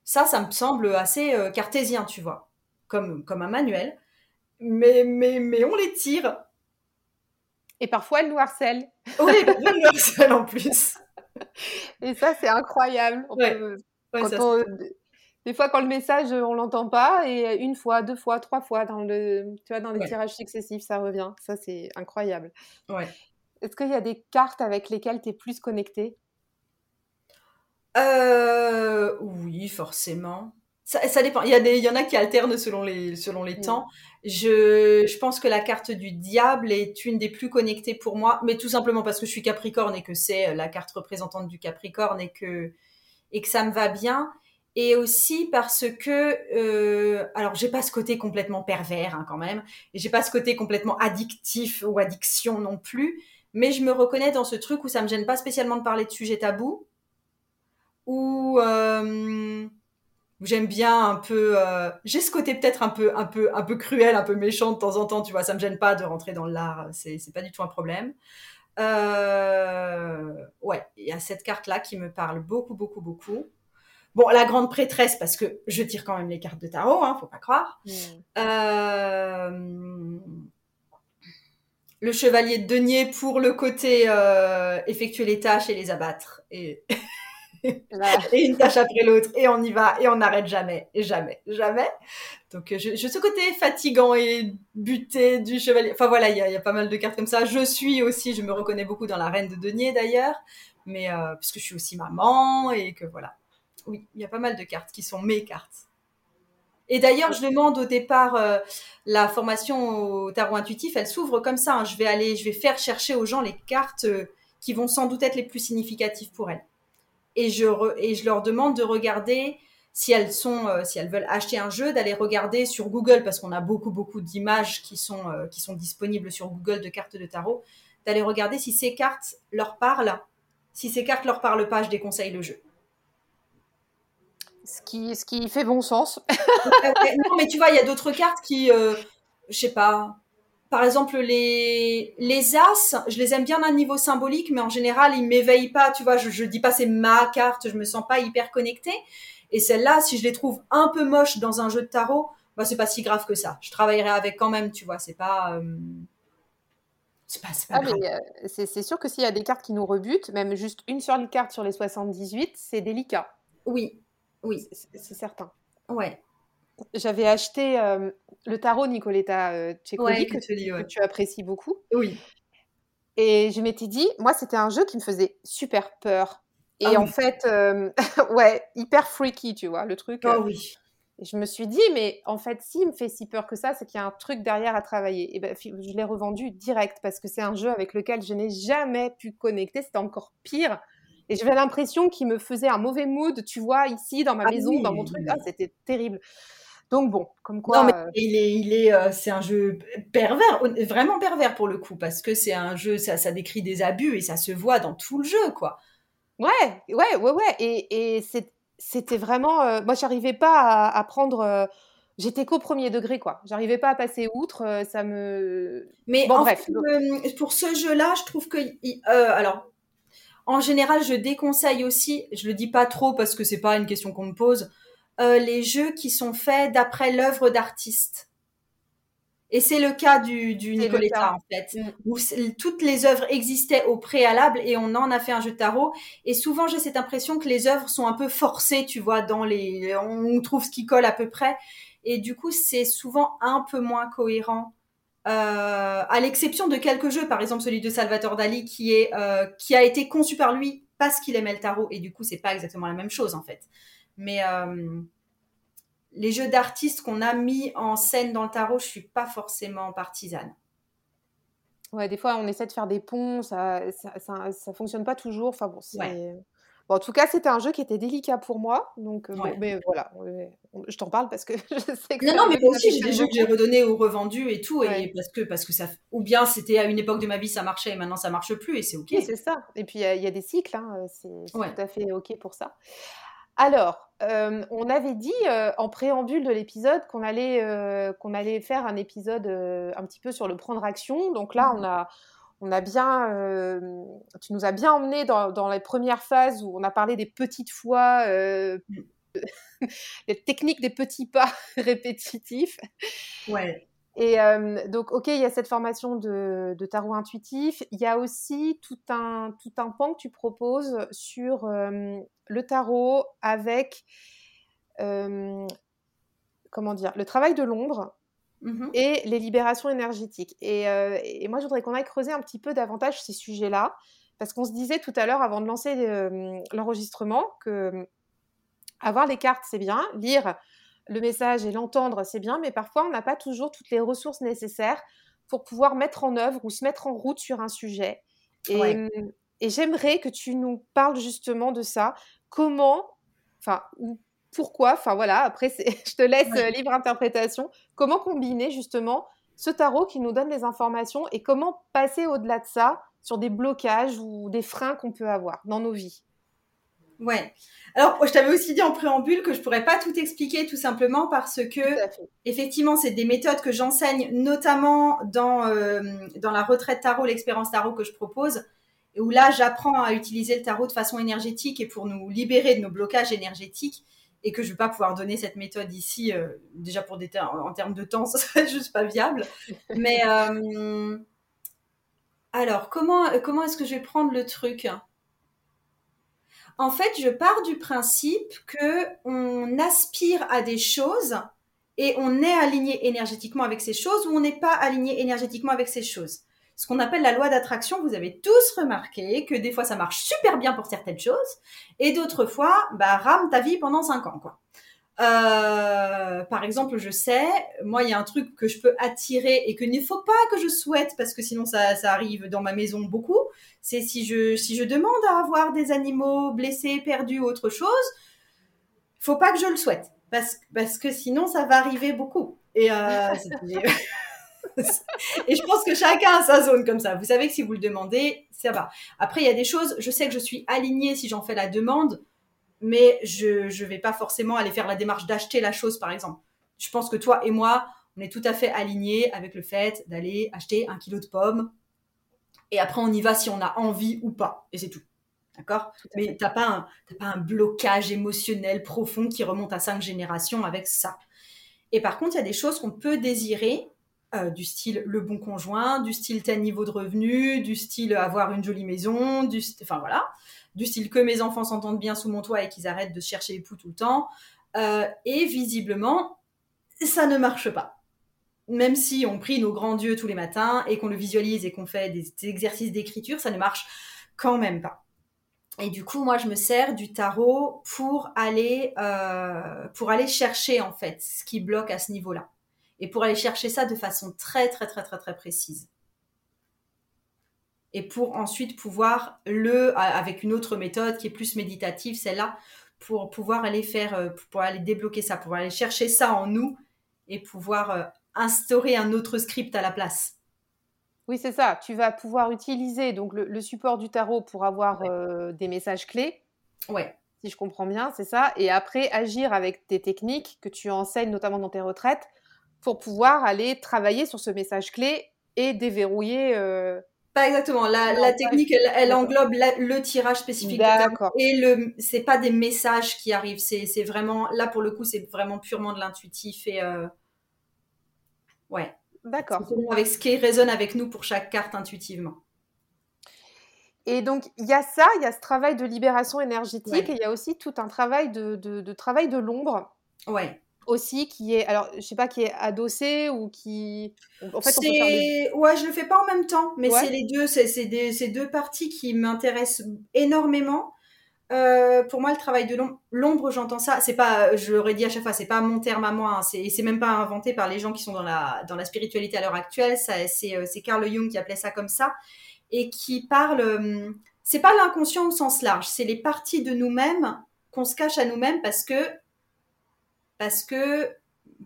ça, ça me semble assez euh, cartésien, tu vois, comme, comme un manuel. Mais, mais, mais on les tire. Et parfois, elles nous harcèlent. Oui, elles nous harcèlent en plus. Et ça, c'est incroyable. Des fois, quand le message, on l'entend pas, et une fois, deux fois, trois fois, dans, le, tu vois, dans les tirages successifs, ça revient. Ça, c'est incroyable. Ouais. Est-ce qu'il y a des cartes avec lesquelles tu es plus connecté euh, Oui, forcément. Ça, dépend. Il y, a des, il y en a qui alternent selon les, selon les temps. Je, je pense que la carte du diable est une des plus connectées pour moi, mais tout simplement parce que je suis Capricorne et que c'est la carte représentante du Capricorne et que et que ça me va bien. Et aussi parce que, euh, alors j'ai pas ce côté complètement pervers hein, quand même, et j'ai pas ce côté complètement addictif ou addiction non plus, mais je me reconnais dans ce truc où ça me gêne pas spécialement de parler de sujets tabous, où, euh, j'aime bien un peu, euh, j'ai ce côté peut-être un peu, un peu, un peu cruel, un peu méchant de temps en temps, tu vois, ça me gêne pas de rentrer dans l'art, c'est, c'est pas du tout un problème. Euh, ouais, il y a cette carte-là qui me parle beaucoup, beaucoup, beaucoup. Bon, la grande prêtresse, parce que je tire quand même les cartes de tarot, hein, faut pas croire. Mm. Euh, le chevalier de denier pour le côté euh, effectuer les tâches et les abattre. Et... et une tâche après l'autre, et on y va, et on n'arrête jamais, et jamais, jamais. Donc, euh, je, je, ce côté fatigant et buté du chevalier. Enfin voilà, il y a, pas mal de cartes comme ça. Je suis aussi, je me reconnais beaucoup dans la reine de denier d'ailleurs, mais euh, parce que je suis aussi maman et que voilà. Oui, il y a pas mal de cartes qui sont mes cartes. Et d'ailleurs, je demande au départ euh, la formation au tarot intuitif, elle s'ouvre comme ça. Hein. Je vais aller, je vais faire chercher aux gens les cartes euh, qui vont sans doute être les plus significatives pour elles et je, et je leur demande de regarder si elles sont, euh, si elles veulent acheter un jeu, d'aller regarder sur Google parce qu'on a beaucoup beaucoup d'images qui sont euh, qui sont disponibles sur Google de cartes de tarot, d'aller regarder si ces cartes leur parlent. Si ces cartes leur parlent pas, je déconseille le jeu. Ce qui, ce qui fait bon sens. non, mais tu vois, il y a d'autres cartes qui, euh, je sais pas, par exemple, les, les as, je les aime bien d'un niveau symbolique, mais en général, ils m'éveillent pas. Tu vois, je, je dis pas c'est ma carte, je me sens pas hyper connectée. Et celle-là, si je les trouve un peu moches dans un jeu de tarot, bah, c'est pas si grave que ça. Je travaillerai avec quand même, tu vois. C'est pas. Euh, c'est pas, pas ah, euh, c'est, sûr que s'il y a des cartes qui nous rebutent, même juste une seule carte sur les 78, c'est délicat. Oui, oui. C'est, certain. Ouais. J'avais acheté euh, le tarot Nicoletta euh, que, tu apprécies beaucoup. Oui. Et je m'étais dit, moi, c'était un jeu qui me faisait super peur. Et ah en fait, euh, ouais, hyper freaky, tu vois, le truc. Ah oui. Et je me suis dit, mais en fait, s'il me fait si peur que ça, c'est qu'il y a un truc derrière à travailler. Et ben, je l'ai revendu direct parce que c'est un jeu avec lequel je n'ai jamais pu connecter. C'était encore pire. Et j'avais l'impression qu'il me faisait un mauvais mood, tu vois, ici, dans ma ah maison, dans mon truc. Ah, c'était terrible. Donc bon, comme quoi. Non, mais euh, il est, il est, euh, c'est un jeu pervers, vraiment pervers pour le coup, parce que c'est un jeu, ça, ça décrit des abus et ça se voit dans tout le jeu, quoi. Ouais, ouais, ouais, ouais. Et, et c'était vraiment, euh, moi, j'arrivais pas à, prendre. J'étais qu'au premier degré, quoi. J'arrivais pas à passer outre. ça me. Mais bon, bref. pour ce jeu-là, je trouve que, alors, en général, je déconseille aussi. Je le dis pas trop parce que c'est pas une question qu'on me pose euh, les jeux qui sont faits d'après l'œuvre d'artiste. Et c'est le cas du, du Nicoletta, en fait, mm. où toutes les œuvres existaient au préalable et on en a fait un jeu de tarot. Et souvent, j'ai cette impression que les œuvres sont un peu forcées, tu vois, dans les, on trouve ce qui colle à peu près. Et du coup, c'est souvent un peu moins cohérent à l'exception de quelques jeux, par exemple celui de Salvatore Dali qui est qui a été conçu par lui parce qu'il aimait le tarot et du coup c'est pas exactement la même chose en fait. Mais les jeux d'artistes qu'on a mis en scène dans le tarot, je suis pas forcément partisane. Ouais, des fois on essaie de faire des ponts, ça ça, ça, fonctionne pas toujours. Enfin bon, en tout cas, c'était un jeu qui était délicat pour moi. Donc, euh, mais voilà, je t'en parle parce que je sais que. Non, non, mais moi aussi, j'ai des jeux que j'ai redonnés ou revendus et tout. Et parce que, parce que ça. Ou bien c'était à une époque de ma vie, ça marchait et maintenant ça marche plus et c'est OK. c'est ça. Et puis, il y, a des cycles, hein, c'est tout à fait OK pour ça. Alors, euh, on avait dit euh, en préambule de l'épisode qu'on allait, qu'on allait faire un épisode un petit peu sur le prendre action. Donc là, mmh. on a on a bien, euh, tu nous as bien emmené dans, les premières phases où on a parlé des petites fois, euh, les techniques des petits pas répétitifs. Ouais. Et euh, donc, ok, il y a cette formation de, tarot intuitif. Il y a aussi tout un, tout un pan que tu proposes sur le tarot avec, comment dire, le travail de l'ombre Mmh et les libérations énergétiques. Euh, et, moi, je voudrais qu'on aille creuser un petit peu davantage ces sujets-là, parce qu'on se disait tout à l'heure, avant de lancer l'enregistrement, que avoir les cartes, c'est bien, lire le message et l'entendre, c'est bien, mais parfois, on n'a pas toujours toutes les ressources nécessaires pour pouvoir mettre en œuvre ou se mettre en route sur un sujet. Et, et j'aimerais que tu nous parles justement de ça. Comment, enfin, pourquoi Enfin voilà, après, je te laisse euh, libre interprétation. Comment combiner justement ce tarot qui nous donne les informations et comment passer au-delà de ça sur des blocages ou des freins qu'on peut avoir dans nos vies? Ouais. Alors, je t'avais aussi dit en préambule que je pourrais pas tout expliquer tout simplement parce que, effectivement, c'est des méthodes que j'enseigne notamment dans, euh, dans la retraite tarot, l'expérience tarot que je propose, où là, j'apprends à utiliser le tarot de façon énergétique et pour nous libérer de nos blocages énergétiques et que je vais pas pouvoir donner cette méthode ici, euh, déjà pour des en, termes de temps, ça serait juste pas viable. Mais euh, alors, comment, comment est-ce que je vais prendre le truc? En fait, je pars du principe que on aspire à des choses et on est aligné énergétiquement avec ces choses ou on n'est pas aligné énergétiquement avec ces choses ce qu'on appelle la loi d'attraction. Vous avez tous remarqué que des fois ça marche super bien pour certaines choses et d'autres fois, bah, rame ta vie pendant cinq ans, quoi. Euh, par exemple, je sais, moi, il y a un truc que je peux attirer et que ne faut pas que je souhaite parce que sinon ça, ça arrive dans ma maison beaucoup. C'est si je, si je demande à avoir des animaux blessés, perdus ou autre chose, faut pas que je le souhaite parce, parce que sinon ça va arriver beaucoup. Et euh, et je pense que chacun a sa zone comme ça. Vous savez que si vous le demandez, ça va. Après, il y a des choses, je sais que je suis alignée si j'en fais la demande, mais je ne vais pas forcément aller faire la démarche d'acheter la chose, par exemple. Je pense que toi et moi, on est tout à fait alignés avec le fait d'aller acheter un kilo de pommes. Et après, on y va si on a envie ou pas. Et c'est tout. D'accord? Mais t'as pas, un, pas un blocage émotionnel profond qui remonte à cinq générations avec ça. Et par contre, il y a des choses qu'on peut désirer euh, du style le bon conjoint, du style tel niveau de revenu, du style avoir une jolie maison, du enfin voilà, du style que mes enfants s'entendent bien sous mon toit et qu'ils arrêtent de chercher époux tout le temps. Euh, et visiblement, ça ne marche pas. Même si on prie nos grands dieux tous les matins et qu'on le visualise et qu'on fait des, exercices d'écriture, ça ne marche quand même pas. Et du coup, moi, je me sers du tarot pour aller, euh, pour aller chercher en fait ce qui bloque à ce niveau-là et pour aller chercher ça de façon très très très très très précise. Et pour ensuite pouvoir le, avec une autre méthode qui est plus méditative, celle-là, pour pouvoir aller faire, euh, pour aller débloquer ça, pour aller chercher ça en nous et pouvoir euh, instaurer un autre script à la place. Oui, c'est ça. Tu vas pouvoir utiliser donc le, support du tarot pour avoir euh, des messages clés. Ouais. Si je comprends bien, c'est ça. Et après, agir avec tes techniques que tu enseignes notamment dans tes retraites pour pouvoir aller travailler sur ce message clé et déverrouiller. Euh, pas exactement. La, technique, elle, englobe le tirage spécifique. D'accord. Et le, c'est pas des messages qui arrivent. C'est, vraiment, là pour le coup, c'est vraiment purement de l'intuitif et euh, ouais. D'accord. Avec ce qui résonne avec nous pour chaque carte intuitivement. Et donc, il y a ça, il y a ce travail de libération énergétique et il y a aussi tout un travail de, de, de travail de l'ombre. Ouais aussi qui est, alors je sais pas, qui est adossé ou qui. En fait, on peut faire Ouais, je le fais pas en même temps, mais c'est les deux, c'est deux parties qui m'intéressent énormément. Euh, pour moi, le travail de l'ombre, j'entends ça. C'est pas, je l'aurais dit à chaque fois, c'est pas mon terme à moi. Hein, c'est même pas inventé par les gens qui sont dans la dans la spiritualité à l'heure actuelle. C'est euh, c'est Carl Jung qui appelait ça comme ça et qui parle. Euh, c'est pas l'inconscient au sens large. C'est les parties de nous-mêmes qu'on se cache à nous-mêmes parce que parce que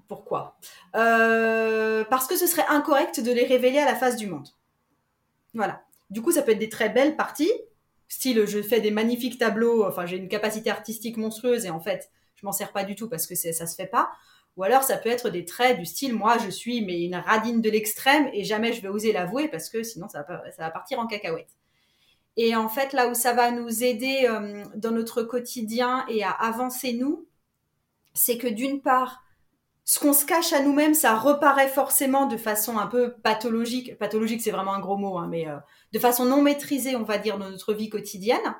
pourquoi? Parce que ce serait incorrect de les révéler à la face du monde. Voilà. Du coup, ça peut être des très belles parties style je fais des magnifiques tableaux, enfin j'ai une capacité artistique monstrueuse et en fait je m'en sers pas du tout parce que ça se fait pas. Ou alors ça peut être des traits du style moi je suis mais une radine de l'extrême et jamais je vais oser l'avouer parce que sinon ça va, ça va partir en cacahuète. Et en fait là où ça va nous aider euh, dans notre quotidien et à avancer nous, c'est que d'une part ce qu'on se cache à nous-mêmes, ça reparaît forcément de façon un peu pathologique. Pathologique, c'est vraiment un gros mot, hein, mais euh, de façon non maîtrisée, on va dire, dans notre vie quotidienne.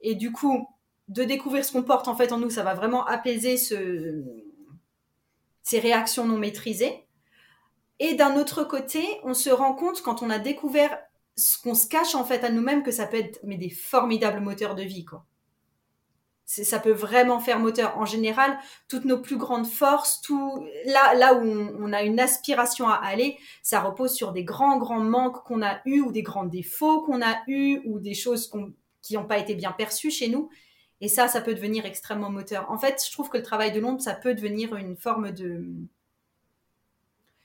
Et du coup, de découvrir ce qu'on porte en fait en nous, ça va vraiment apaiser ce... ces réactions non maîtrisées. Et d'un autre côté, on se rend compte quand on a découvert ce qu'on se cache en fait à nous-mêmes que ça peut être mais des formidables moteurs de vie, quoi ça peut vraiment faire moteur. En général, toutes nos plus grandes forces, tout là, là où on, a une aspiration à aller, ça repose sur des grands, grands manques qu'on a eus ou des grands défauts qu'on a eus ou des choses qui n'ont pas été bien perçues chez nous. Et ça, ça peut devenir extrêmement moteur. En fait, je trouve que le travail de l'ombre, ça peut devenir une forme de...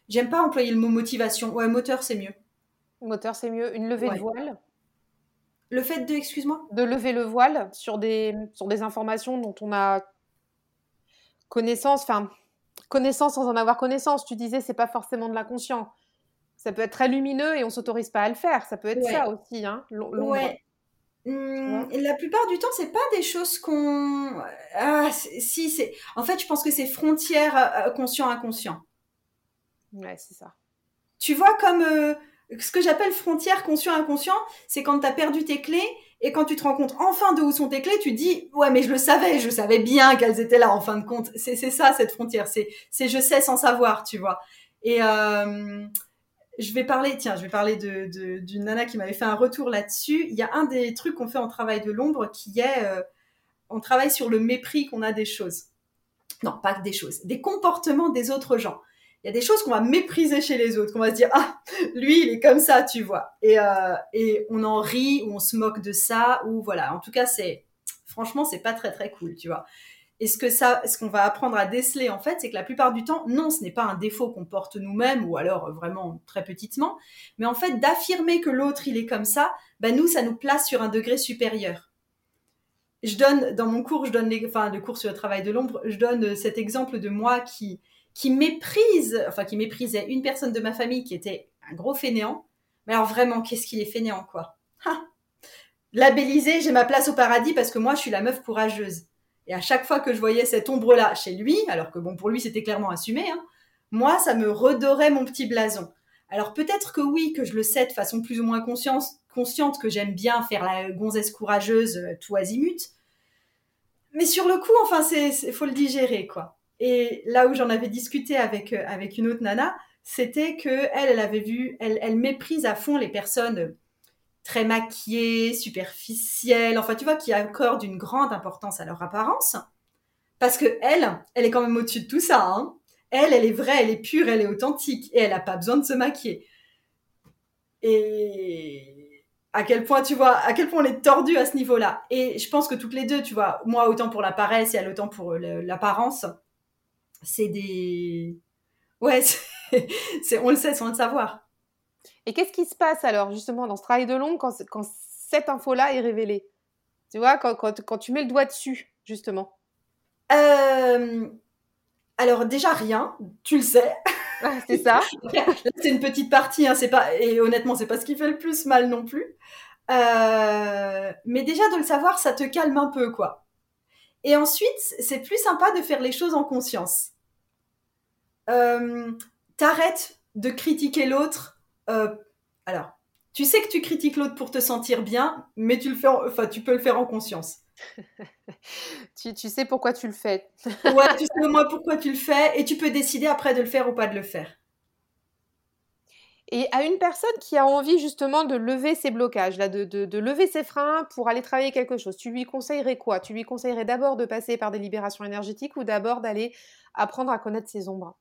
J'aime pas employer le mot motivation. Ouais, moteur, c'est mieux. Moteur, c'est mieux. Une levée de voile le fait de, excuse-moi? De lever le voile sur des, sur des informations dont on a connaissance, enfin, connaissance sans en avoir connaissance. Tu disais, c'est pas forcément de l'inconscient. Ça peut être très lumineux et on s'autorise pas à le faire. Ça peut être ça aussi, hein, Ouais. Mmh, la plupart du temps, c'est pas des choses qu'on. Ah, si, c'est. En fait, je pense que c'est frontière euh, conscient-inconscient. Ouais, c'est ça. Tu vois, comme. Euh, ce que j'appelle frontière conscient-inconscient, c'est quand tu as perdu tes clés et quand tu te rends compte enfin de où sont tes clés, tu dis ouais mais je le savais, je savais bien qu'elles étaient là en fin de compte. C'est ça cette frontière, c'est je sais sans savoir, tu vois. Et euh, je vais parler, tiens, je vais parler de d'une nana qui m'avait fait un retour là-dessus. Il y a un des trucs qu'on fait en travail de l'ombre qui est euh, on travaille sur le mépris qu'on a des choses. Non, pas des choses, des comportements des autres gens il y a des choses qu'on va mépriser chez les autres, qu'on va se dire ah lui il est comme ça, tu vois, et euh, et on en rit ou on se moque de ça ou voilà. En tout cas c'est franchement c'est pas très très cool, tu vois. Et ce que ça, ce qu'on va apprendre à déceler en fait, c'est que la plupart du temps, non, ce n'est pas un défaut qu'on porte nous-mêmes ou alors vraiment très petitement, mais en fait d'affirmer que l'autre il est comme ça, ben nous ça nous place sur un degré supérieur. Je donne dans mon cours, je donne les, enfin le cours sur le travail de l'ombre, je donne cet exemple de moi qui qui méprise, enfin qui méprisait une personne de ma famille qui était un gros fainéant. Mais alors vraiment, qu'est-ce qu'il est fainéant, quoi? Ha Labellisé, j'ai ma place au paradis parce que moi, je suis la meuf courageuse. Et à chaque fois que je voyais cette ombre-là chez lui, alors que bon, pour lui, c'était clairement assumé, hein, moi, ça me redorait mon petit blason. Alors peut-être que oui, que je le sais de façon plus ou moins consciente, que j'aime bien faire la gonzesse courageuse euh, tout azimut. Mais sur le coup, enfin, c'est, faut le digérer, quoi. Et là où j'en avais discuté avec, euh, avec une autre nana, c'était que elle, elle avait vu, elle, méprise à fond les personnes très maquillées, superficielles, enfin tu vois, qui accordent une grande importance à leur apparence. Parce que elle, elle est quand même au-dessus de tout ça. Hein. Elle, elle est vraie, elle est pure, elle est authentique et elle n'a pas besoin de se maquiller. Et à quel point, tu vois, à quel point on est tordu à ce niveau-là. Et je pense que toutes les deux, tu vois, moi autant pour la paresse et elle autant pour l'apparence, c'est des. Ouais, c'est, on le sait sans le savoir. Et qu'est-ce qui se passe alors, justement, dans ce travail de l'ombre quand, quand cette info-là est révélée? Tu vois, quand, quand, quand, tu mets le doigt dessus, justement euh, Alors, déjà, rien, tu le sais. Ah, c'est ça. c'est une petite partie, hein, c'est pas, et honnêtement, c'est pas ce qui fait le plus mal non plus. Euh, mais déjà, de le savoir, ça te calme un peu, quoi. Et ensuite, c'est plus sympa de faire les choses en conscience. Euh, T'arrêtes de critiquer l'autre. Euh, alors, Tu sais que tu critiques l'autre pour te sentir bien, mais tu le fais, enfin, tu peux le faire en conscience. tu, tu, sais pourquoi tu le fais. ouais, tu sais au moins pourquoi tu le fais, et tu peux décider après de le faire ou pas de le faire. Et à une personne qui a envie justement de lever ses blocages, là, de, lever ses freins pour aller travailler quelque chose, tu lui conseillerais quoi? Tu lui conseillerais d'abord de passer par des libérations énergétiques ou d'abord d'aller apprendre à connaître ses ombres?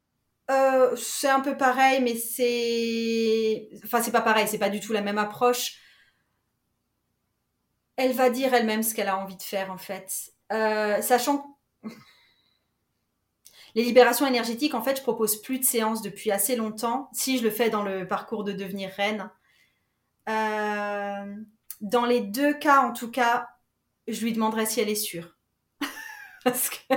Euh, C'est un peu pareil, mais c'est... Enfin, c'est pas pareil, c'est pas du tout la même approche. Elle va dire elle-même ce qu'elle a envie de faire, en fait. Euh, sachant les libérations énergétiques, en fait, je propose plus de séances depuis assez longtemps. Si je le fais dans le parcours de devenir reine. Euh, dans les deux cas, en tout cas, je lui demanderai si elle est sûre. Parce que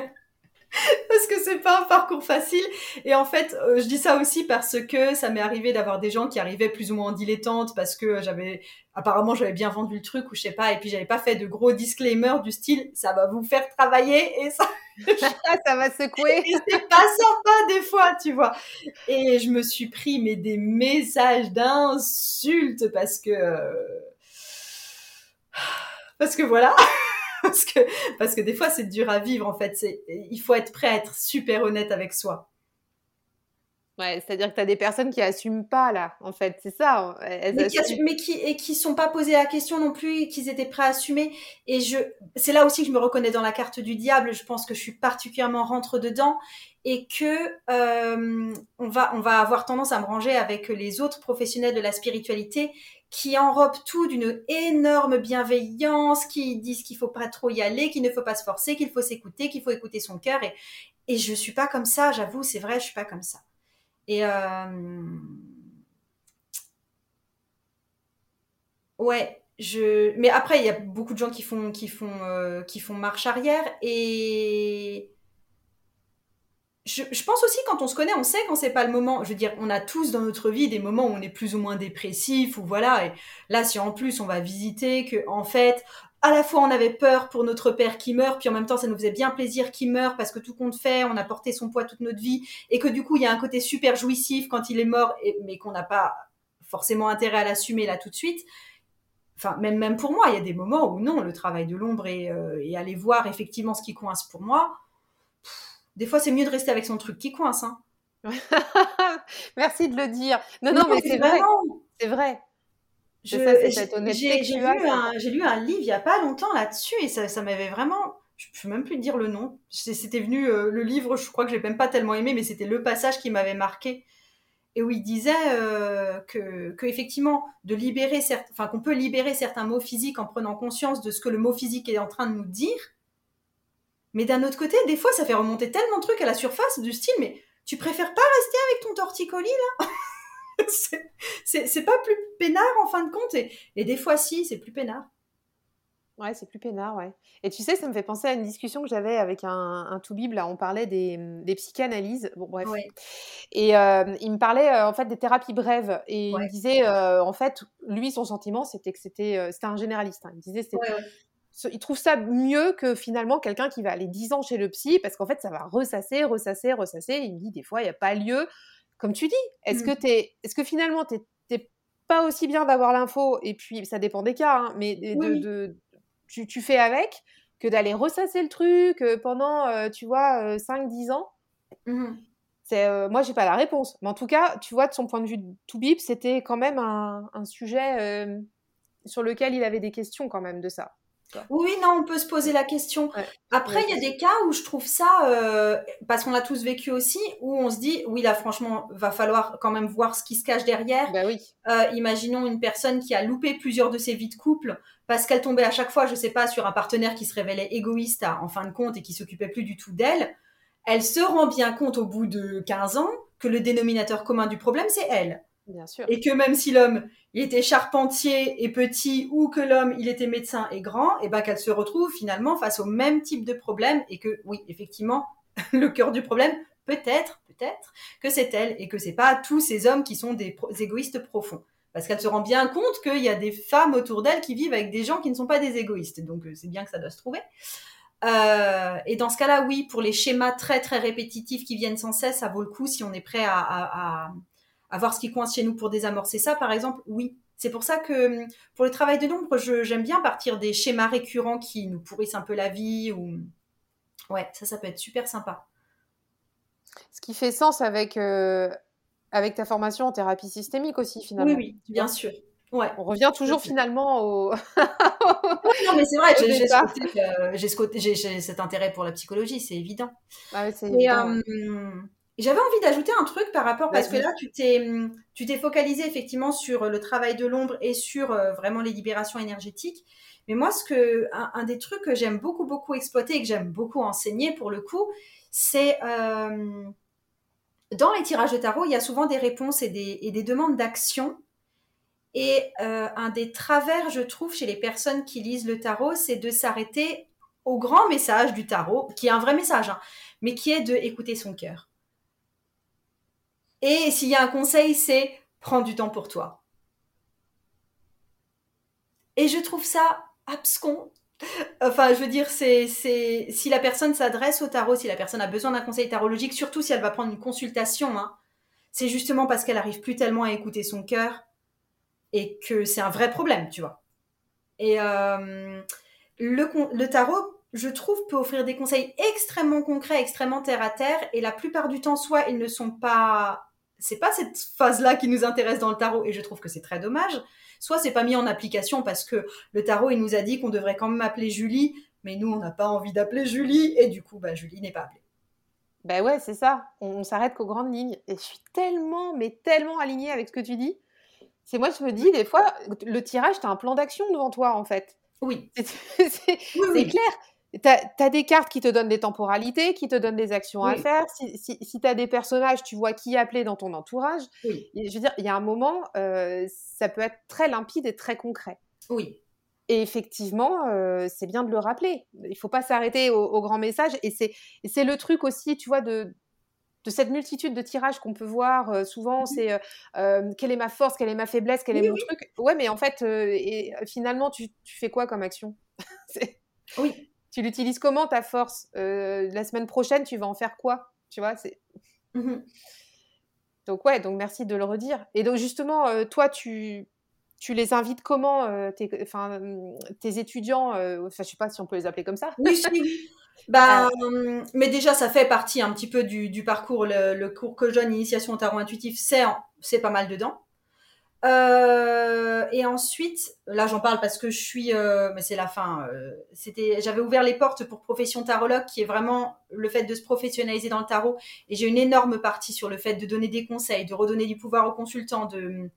parce que c'est pas un parcours facile. Et en fait, euh, je dis ça aussi parce que ça m'est arrivé d'avoir des gens qui arrivaient plus ou moins en dilettante parce que j'avais, apparemment, j'avais bien vendu le truc ou je sais pas, et puis j'avais pas fait de gros disclaimers du style, ça va vous faire travailler et ça, ça va secouer. Et c'est pas sympa des fois, tu vois. Et je me suis pris mais des messages d'insultes parce que, parce que voilà. parce que parce que des fois c'est dur à vivre en fait. C'est il faut être prêt à être super honnête avec soi. Ouais, c'est-à-dire que tu as des personnes qui assument pas là, en fait, c'est ça. Elles mais, qui mais qui et qui sont pas posées la question non plus, qu'ils étaient prêts à assumer. Et je, c'est là aussi que je me reconnais dans la carte du diable. Je pense que je suis particulièrement rentre dedans et que euh, on va on va avoir tendance à me ranger avec les autres professionnels de la spiritualité qui enrobent tout d'une énorme bienveillance, qui disent qu'il faut pas trop y aller, qu'il ne faut pas se forcer, qu'il faut s'écouter, qu'il faut écouter son cœur. Et, et je suis pas comme ça, j'avoue, c'est vrai, je suis pas comme ça. Et euh... ouais, je. Mais après, il y a beaucoup de gens qui font qui font euh, marche arrière et je, je, pense aussi quand on se connaît, on sait quand c'est pas le moment. Je veux dire, on a tous dans notre vie des moments où on est plus ou moins dépressif ou voilà. Et là, si en plus on va visiter que en fait, à la fois on avait peur pour notre père qui meurt, puis en même temps ça nous faisait bien plaisir qu'il meure parce que tout compte fait, on a porté son poids toute notre vie et que du coup il y a un côté super jouissif quand il est mort, et, mais qu'on n'a pas forcément intérêt à l'assumer là tout de suite. Enfin, même, même pour moi, il y a des moments où non, le travail de l'ombre et, euh, et aller voir effectivement ce qui coince pour moi, des fois, c'est mieux de rester avec son truc qui coince. Hein. Merci de le dire. Non, non, mais, c'est vrai. C'est vrai. J'ai lu, un, lu un livre il n'y a pas longtemps là-dessus et ça, ça m'avait vraiment. Je ne peux même plus dire le nom. C'était venu euh, le livre, je crois que je l'ai même pas tellement aimé, mais c'était le passage qui m'avait marqué et où il disait euh, que, que, effectivement de libérer enfin qu'on peut libérer certains mots physiques en prenant conscience de ce que le mot physique est en train de nous dire mais d'un autre côté, des fois, ça fait remonter tellement de trucs à la surface du style, mais tu préfères pas rester avec ton torticolis là? C'est pas plus peinard en fin de compte. Et, et des fois, si, c'est plus peinard. Ouais, c'est plus peinard, ouais. Et tu sais, ça me fait penser à une discussion que j'avais avec un, un tout-bib, là, on parlait des, des, psychanalyses, bon bref. Et euh, il me parlait euh, en fait des thérapies brèves, et il me disait, euh, en fait, lui, son sentiment, c'était que c'était c'était un généraliste. Hein. Il disait, c'était il trouve ça mieux que finalement quelqu'un qui va aller 10 ans chez le psy parce qu'en fait ça va ressasser, ressasser, ressasser. il me dit des fois il n'y a pas lieu. Comme tu dis, est-ce que, mmh. es, est que finalement tu n'es pas aussi bien d'avoir l'info et puis ça dépend des cas, hein, mais de, tu, tu, fais avec que d'aller ressasser le truc euh, pendant, euh, tu vois, 5-10 euh, ans? Mmh. C'est, moi, j'ai pas la réponse. Mais en tout cas, tu vois, de son point de vue tout bip, c'était quand même un, un sujet sur lequel il avait des questions quand même de ça. Oui, non, on peut se poser la question. Après, il y a des cas où je trouve ça, euh, parce qu'on l'a tous vécu aussi, où on se dit, oui, là, franchement, va falloir quand même voir ce qui se cache derrière. Bah oui. Euh, imaginons une personne qui a loupé plusieurs de ses vies de couple parce qu'elle tombait à chaque fois, je sais pas, sur un partenaire qui se révélait égoïste en fin de compte et qui s'occupait plus du tout d'elle. Elle se rend bien compte au bout de 15 ans que le dénominateur commun du problème, c'est elle. Et que même si l'homme il était charpentier et petit ou que l'homme il était médecin et grand, et ben qu'elle se retrouve finalement face au même type de problème et que oui effectivement le cœur du problème peut-être peut-être que c'est elle et que c'est pas tous ces hommes qui sont des, égoïstes profonds. Parce qu'elle se rend bien compte qu'il y a des femmes autour d'elle qui vivent avec des gens qui ne sont pas des égoïstes. Donc euh, c'est bien que ça doit se trouver. Euh, et dans ce cas-là, oui, pour les schémas très très répétitifs qui viennent sans cesse, ça vaut le coup si on est prêt à voir ce qui coince chez nous pour désamorcer ça, par exemple, oui, C'est pour ça que pour le travail de nombre, j'aime bien partir des schémas récurrents qui nous pourrissent un peu la vie. Ou... Ouais, ça, ça peut être super sympa. Ce qui fait sens avec, euh, avec ta formation en thérapie systémique aussi, finalement. Oui, oui, bien sûr. Ouais. On revient toujours finalement au. non, mais c'est vrai, j'ai cet intérêt pour la psychologie, c'est évident. Ah c'est évident. J'avais envie d'ajouter un truc par rapport, parce que là, tu t'es, tu t'es focalisé effectivement sur le travail de l'ombre et sur euh, vraiment les libérations énergétiques. Mais moi, ce que, un, des trucs que j'aime beaucoup, beaucoup exploiter et que j'aime beaucoup enseigner pour le coup, c'est euh, dans les tirages de tarot, il y a souvent des réponses et des, et des demandes d'action. Et euh, un des travers, je trouve, chez les personnes qui lisent le tarot, c'est de s'arrêter au grand message du tarot, qui est un vrai message, hein, mais qui est de écouter son cœur. Et s'il y a un conseil, c'est prendre du temps pour toi. Et je trouve ça abscon. Enfin, je veux dire, c'est, si la personne s'adresse au tarot, si la personne a besoin d'un conseil tarologique, surtout si elle va prendre une consultation, hein, c'est justement parce qu'elle arrive plus tellement à écouter son cœur et que c'est un vrai problème, tu vois. Et euh, le, le tarot, je trouve, peut offrir des conseils extrêmement concrets, extrêmement terre à terre, et la plupart du temps, soit ils ne sont pas c'est pas cette phase-là qui nous intéresse dans le tarot et je trouve que c'est très dommage. Soit c'est pas mis en application parce que le tarot il nous a dit qu'on devrait quand même appeler Julie, mais nous on n'a pas envie d'appeler Julie et du coup bah Julie n'est pas appelée. Ben ouais, c'est ça. On, s'arrête qu'aux grandes lignes et je suis tellement mais tellement alignée avec ce que tu dis. C'est moi je me dis des fois le tirage tu as un plan d'action devant toi en fait. Oui. C'est clair. Tu as, des cartes qui te donnent des temporalités, qui te donnent des actions à faire. Si, si, tu as des personnages, tu vois qui appeler dans ton entourage. Je veux dire, il y a un moment, euh, ça peut être très limpide et très concret. Oui. Et effectivement, euh, c'est bien de le rappeler. Il faut pas s'arrêter au, grand message. Et c'est le truc aussi, tu vois, de, de cette multitude de tirages qu'on peut voir euh, souvent, mmh c'est quelle est ma force, quelle est ma faiblesse, quel est mon truc. Ouais, mais en fait, et, finalement, tu, tu, fais quoi comme action? Oui tu l'utilises comment ta force euh, La semaine prochaine, tu vas en faire quoi? Tu vois, c'est. Mmh donc ouais, donc merci de le redire. Et donc justement, euh, toi, tu, tu les invites comment euh, tes, tes étudiants Enfin, je sais pas si on peut les appeler comme ça. Oui, oui. Bah, mais déjà, ça fait partie un petit peu du, du parcours. Le, le, cours que je donne, Initiation au tarot intuitif, c'est pas mal dedans. Euh, et ensuite, là j'en parle parce que je suis, euh, mais c'est la fin. Euh, c'était, j'avais ouvert les portes pour profession tarologue, qui est vraiment le fait de se professionnaliser dans le tarot. Et j'ai une énorme partie sur le fait de donner des conseils, de redonner du pouvoir aux consultants, de,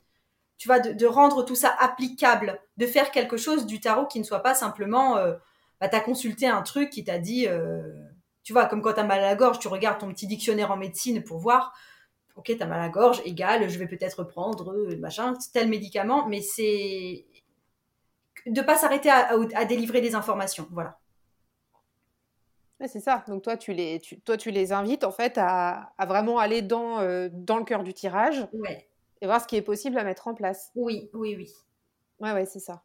tu vois, de, rendre tout ça applicable, de faire quelque chose du tarot qui ne soit pas simplement, bah t'as consulté un truc qui t'a dit, tu vois, comme quand t'as mal à la gorge, tu regardes ton petit dictionnaire en médecine pour voir ok, t'as mal à la gorge, égal, je vais peut-être prendre euh, machin, tel médicament, mais c'est de pas s'arrêter à, délivrer des informations, voilà. c'est ça. Donc toi, tu les, toi, tu les invites en fait à, vraiment aller dans, euh, dans le cœur du tirage ouais. et voir ce qui est possible à mettre en place. Oui, oui, oui. Ouais, ouais, c'est ça.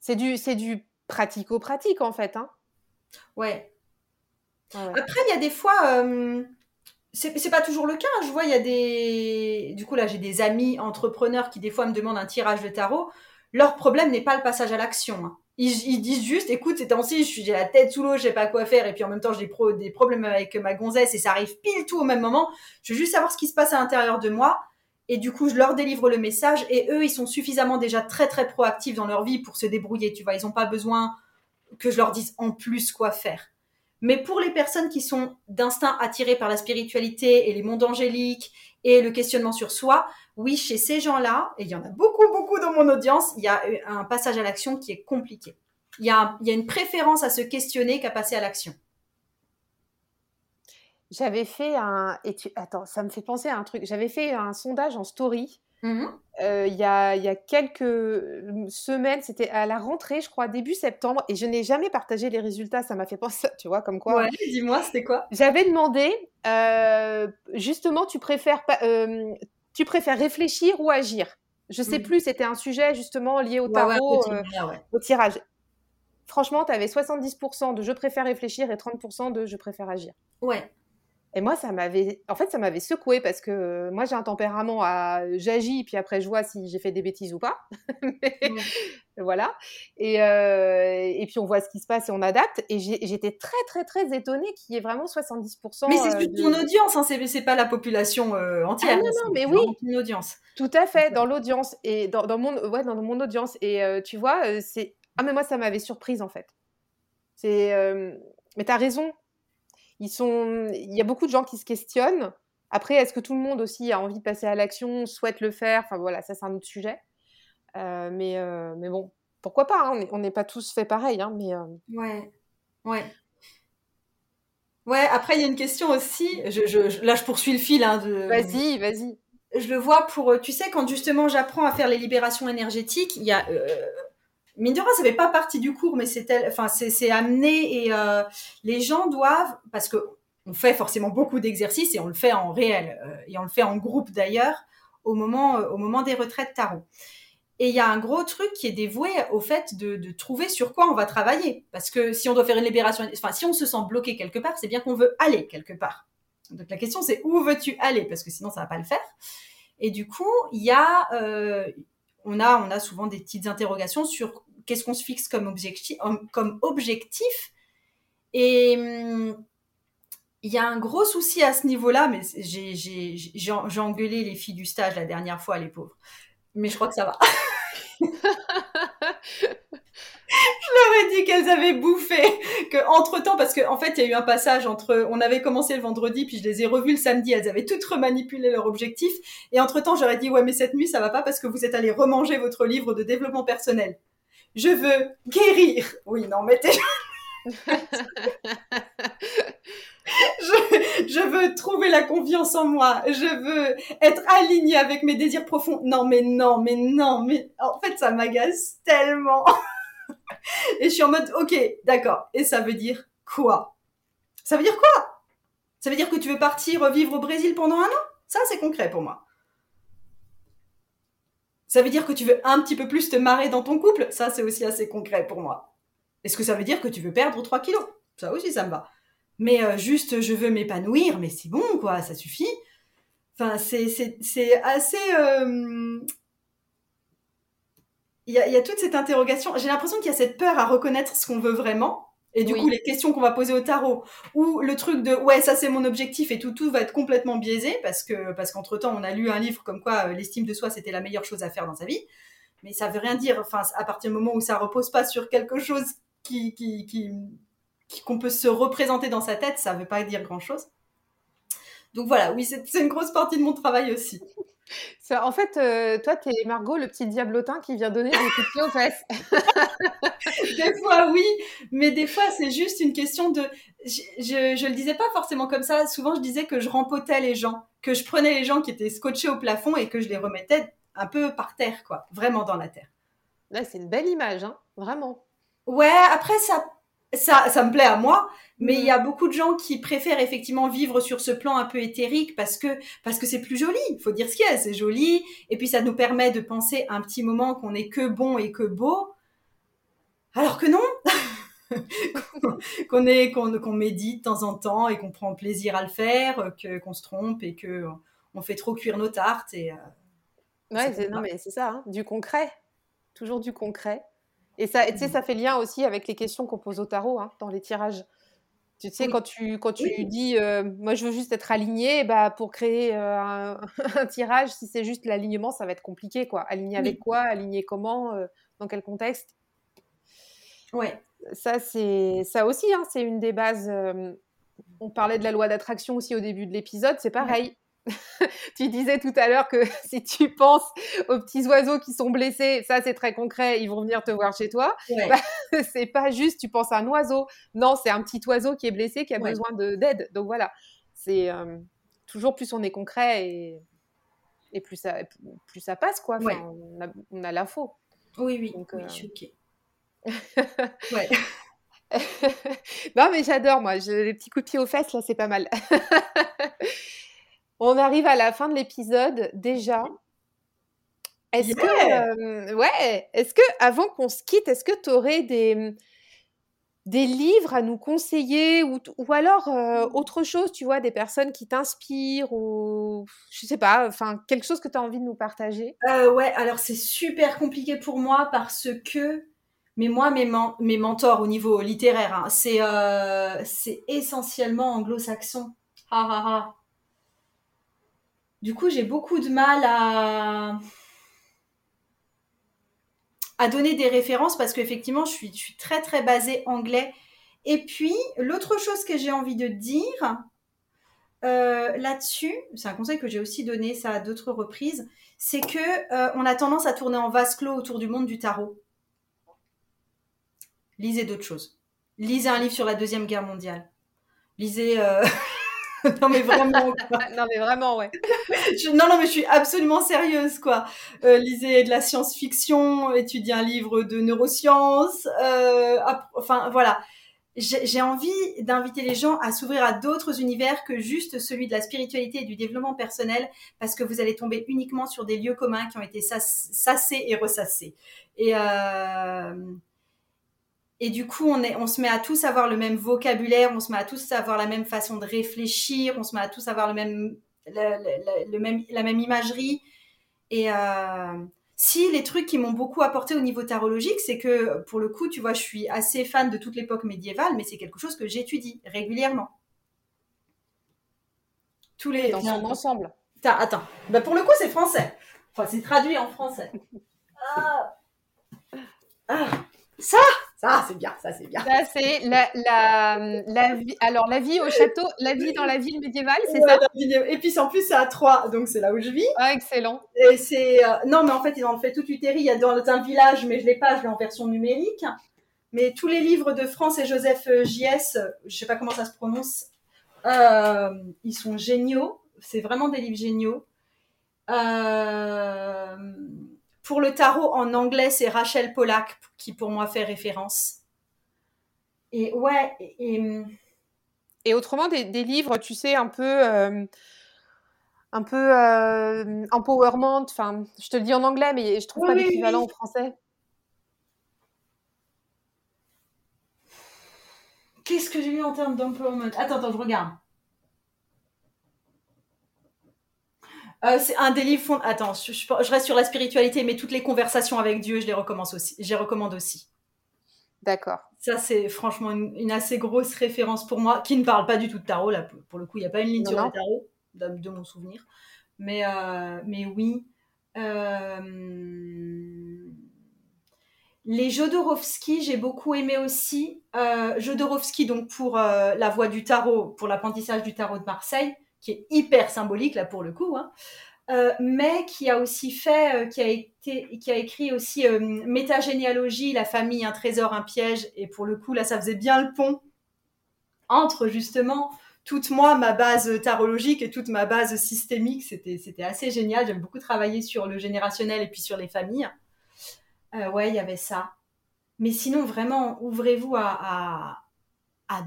C'est du, c'est du pratico-pratique en fait, hein. Ouais. Après, il y a des fois, euh, c'est pas toujours le cas. Je vois, il y a des. Du coup, là, j'ai des amis entrepreneurs qui, des fois, me demandent un tirage de tarot. Leur problème n'est pas le passage à l'action. Hein. Ils, disent juste, écoute, ces temps-ci, j'ai la tête sous l'eau, je sais pas quoi faire, et puis en même temps, j'ai des problèmes avec ma gonzesse, et ça arrive pile tout au même moment. Je veux juste savoir ce qui se passe à l'intérieur de moi. Et du coup, je leur délivre le message, et eux, ils sont suffisamment déjà très, très proactifs dans leur vie pour se débrouiller. Tu vois, ils n'ont pas besoin que je leur dise en plus quoi faire. Mais pour les personnes qui sont d'instinct attirées par la spiritualité et les mondes angéliques et le questionnement sur soi, oui, chez ces gens-là, et il y en a beaucoup, beaucoup dans mon audience, il y a un passage à l'action qui est compliqué. Il y a, une préférence à se questionner qu'à passer à l'action. J'avais fait un. Attends, ça me fait penser à un truc. J'avais fait un sondage en story Mmh euh, il y, a, y, a, quelques semaines, c'était à la rentrée, je crois, début septembre, et je n'ai jamais partagé les résultats. Ça m'a fait penser, tu vois, comme quoi. Ouais, dis-moi, c'était quoi? J'avais demandé, euh, justement, tu préfères, euh, tu préfères réfléchir ou agir? Je sais mmh. plus, c'était un sujet justement lié au tarot, au tirage. Franchement, tu avais 70% de je préfère réfléchir et 30% de je préfère agir. Ouais. Et moi, ça m'avait, en fait, ça m'avait secoué parce que moi, j'ai un tempérament à j'agis, puis après, je vois si j'ai fait des bêtises ou pas. Voilà. Et, et puis, on voit ce qui se passe et on adapte. Et j'étais très, très, très étonnée qu'il y ait vraiment 70%. Mais c'est de... ton audience, hein, c'est pas la population entière. Ah non, non, mais oui. Une audience. Tout à fait, dans l'audience et dans, dans, mon, ouais, dans mon audience. Et tu vois, c'est. Ah, mais moi, ça m'avait surprise en fait. C'est. Mais tu as raison, ils sont, il y a beaucoup de gens qui se questionnent. Après, est-ce que tout le monde aussi a envie de passer à l'action, souhaite le faire? Enfin voilà, ça c'est un autre sujet. Euh, mais, euh, mais bon, pourquoi pas hein, On n'est pas tous fait pareil. Hein, mais, euh, Ouais, ouais. Ouais, après il y a une question aussi. Je, je, là, je poursuis le fil. Hein, de... Vas-y, vas-y. Je le vois pour, tu sais, quand justement j'apprends à faire les libérations énergétiques, il y a mine de rien, ça fait pas partie du cours, mais c'est amené et euh, les gens doivent parce que on fait forcément beaucoup d'exercices et on le fait en réel euh, et on le fait en groupe d'ailleurs au moment euh, au moment des retraites tarot. Et il y a un gros truc qui est dévoué au fait de, trouver sur quoi on va travailler. Parce que si on doit faire une libération, enfin, si on se sent bloqué quelque part, c'est bien qu'on veut aller quelque part. Donc la question, c'est où veux-tu aller? Parce que sinon, ça va pas le faire. Et du coup, il y a, on a, on a souvent des petites interrogations sur qu'est-ce qu'on se fixe comme objectif, comme objectif. Et hum, il y a un gros souci à ce niveau-là, mais j'ai engueulé les filles du stage la dernière fois, les pauvres. Mais je crois que ça va. je ai dit qu'elles avaient bouffé, que entre temps, parce qu'en en fait, il y a eu un passage entre, on avait commencé le vendredi, puis je les ai revus le samedi, elles avaient toutes remanipulé leur objectif, et entre temps, j'aurais dit, ouais, mais cette nuit, ça va pas parce que vous êtes allé remanger votre livre de développement personnel je veux guérir. Oui, non, mais je, veux trouver la confiance en moi. Je veux être alignée avec mes désirs profonds. Non, mais non, mais non, mais en fait, ça m'agace tellement. Et je suis en mode, ok, d'accord. Et ça veut dire quoi? Ça veut dire quoi? Ça veut dire que tu veux partir vivre au Brésil pendant un an? Ça, c'est concret pour moi. Ça veut dire que tu veux un petit peu plus te marrer dans ton couple? Ça, c'est aussi assez concret pour moi. Est-ce que ça veut dire que tu veux perdre 3 kilos? Ça aussi, ça me va. Mais euh, juste, je veux m'épanouir, mais c'est bon, quoi, ça suffit. Enfin, c'est assez... Euh, il y, a, il y a toute cette interrogation. J'ai l'impression qu'il y a cette peur à reconnaître ce qu'on veut vraiment. Et du coup, les questions qu'on va poser au tarot, ou le truc de ouais, ça c'est mon objectif et tout, tout va être complètement biaisé parce que parce qu'entre temps, on a lu un livre comme quoi euh, l'estime de soi c'était la meilleure chose à faire dans sa vie. Mais ça veut rien dire. Enfin, à partir du moment où ça repose pas sur quelque chose qui qui qui qu'on peut se représenter dans sa tête, ça veut pas dire grand chose. Donc voilà, oui, c'est une grosse partie de mon travail aussi. Ça, en fait, euh, toi, tu es Margot, le petit diablotin qui vient donner des coups de pied aux fesses. des fois, oui, mais des fois, c'est juste une question de. Je, je, le disais pas forcément comme ça. Souvent, je disais que je rempotais les gens, que je prenais les gens qui étaient scotchés au plafond et que je les remettais un peu par terre, quoi, vraiment dans la terre. Là, c'est une belle image, hein, vraiment. Ouais, après, ça ça, ça me plaît à moi, mais il y a mm. beaucoup de gens qui préfèrent effectivement vivre sur ce plan un peu éthérique parce que parce que c'est plus joli. Il faut dire ce qu'il y a, c'est joli, et puis ça nous permet de penser un petit moment qu'on est que bon et que beau, alors que non. qu'on est qu'on médite de temps en temps et qu'on prend plaisir à le faire, que qu'on se trompe et que on fait trop cuire nos tartes et. Euh, ouais, non mais c'est ça, hein, du concret, toujours du concret. Et ça, tu sais, ça fait lien aussi avec les questions qu'on pose au tarot hein, dans les tirages. Tu sais, quand tu, quand tu dis euh, moi je veux juste être aligné, bah, pour créer euh, un, tirage, si c'est juste l'alignement, ça va être compliqué. quoi. Aligner avec quoi Aligner comment euh, Dans quel contexte? Ouais. Ça, c'est ça aussi, hein, c'est une des bases. on parlait de la loi d'attraction aussi au début de l'épisode, c'est pareil. tu disais tout à l'heure que si tu penses aux petits oiseaux qui sont blessés, ça c'est très concret, ils vont venir te voir chez toi. Bah, c'est pas juste tu penses à un oiseau. Non, c'est un petit oiseau qui est blessé, qui a besoin d'aide. Donc voilà, c'est euh, toujours plus on est concret et, et plus, ça, plus ça passe, quoi. on a, l'info. Oui, oui, Donc, oui, euh, je suis ok. ouais. non, mais j'adore, moi. les petits coups de pied aux fesses, là, c'est pas mal. On arrive à la fin de l'épisode déjà. Est-ce que, euh, ouais, est-ce que avant qu'on se quitte, est-ce que tu aurais des, des livres à nous conseiller ou, ou alors euh, autre chose, tu vois, des personnes qui t'inspirent ou je sais pas, enfin quelque chose que tu as envie de nous partager? Euh, Ouais, alors c'est super compliqué pour moi parce que, mais moi, mes, mes mentors au niveau littéraire, hein, c'est euh, c'est essentiellement anglo-saxon. Du coup, j'ai beaucoup de mal à donner des références parce qu'effectivement, je suis, je suis très très basée anglais. Et puis, l'autre chose que j'ai envie de dire euh, là-dessus, c'est un conseil que j'ai aussi donné ça à d'autres reprises, c'est que euh, on a tendance à tourner en vase clos autour du monde du tarot. Lisez d'autres choses. Lisez un livre sur la deuxième guerre mondiale. Lisez. Euh... non mais vraiment. non mais vraiment ouais. non non mais je suis absolument sérieuse quoi. Euh, lisez de la science-fiction, étudiez un livre de neurosciences. Euh, enfin voilà. J'ai envie d'inviter les gens à s'ouvrir à d'autres univers que juste celui de la spiritualité et du développement personnel, parce que vous allez tomber uniquement sur des lieux communs qui ont été sassés et ressassés. Et euh, et du coup, on, est, on se met à tous avoir le même vocabulaire, on se met à tous avoir la même façon de réfléchir, on se met à tous avoir le même, le, même, la même imagerie. Et euh, si les trucs qui m'ont beaucoup apporté au niveau tarologique, c'est que pour le coup, tu vois, je suis assez fan de toute l'époque médiévale, mais c'est quelque chose que j'étudie régulièrement. Tous les dans son ensemble. Attends, attends. Bah pour le coup, c'est français. Enfin, c'est traduit en français. Ah. Ah. Ça ah, c'est bien, ça c'est bien. Ça c'est la, la, la, vie. Alors la vie au château, la vie dans la ville médiévale, c'est ça Et puis en plus c'est à Troyes, donc c'est là où je vis. Ah excellent. Et c'est euh, non mais en fait ils ont fait toute Utéry. Il y a dans un village, mais je l'ai pas, je l'ai en version numérique. Mais tous les livres de France et Joseph euh, J.S., je sais pas comment ça se prononce, euh, ils sont géniaux. C'est vraiment des livres géniaux. Euh pour le tarot en anglais, c'est Rachel Pollack qui pour moi fait référence. Et ouais, et, et autrement des, livres, tu sais, un peu, euh, un peu euh, empowerment. Enfin, je te le dis en anglais, mais je trouve pas d'équivalent en français. Qu'est-ce que j'ai lu en termes d'empowerment? Attends, attends, je regarde. Euh, c'est un des livres. Attends, je, reste sur la spiritualité, mais toutes les conversations avec Dieu, je les recommande aussi. Je les recommande aussi. D'accord. Ça, c'est franchement une, assez grosse référence pour moi, qui ne parle pas du tout de tarot. Là, pour le coup, il n'y a pas une ligne sur le tarot, de, mon souvenir. Mais, euh, mais oui. Euh, les Jodorowsky, j'ai beaucoup aimé aussi. Jodorowsky, donc pour la voix du tarot, pour l'apprentissage du tarot de Marseille qui est hyper symbolique là pour le coup, hein, euh, mais qui a aussi fait, euh, qui a été, qui a écrit aussi euh, Métagénéalogie, la famille, un trésor, un piège, et pour le coup là, ça faisait bien le pont entre justement toute moi, ma base tarologique et toute ma base systémique, c'était, assez génial. J'aime beaucoup travailler sur le générationnel et puis sur les familles. ouais, il y avait ça. Mais sinon, vraiment, ouvrez-vous à, à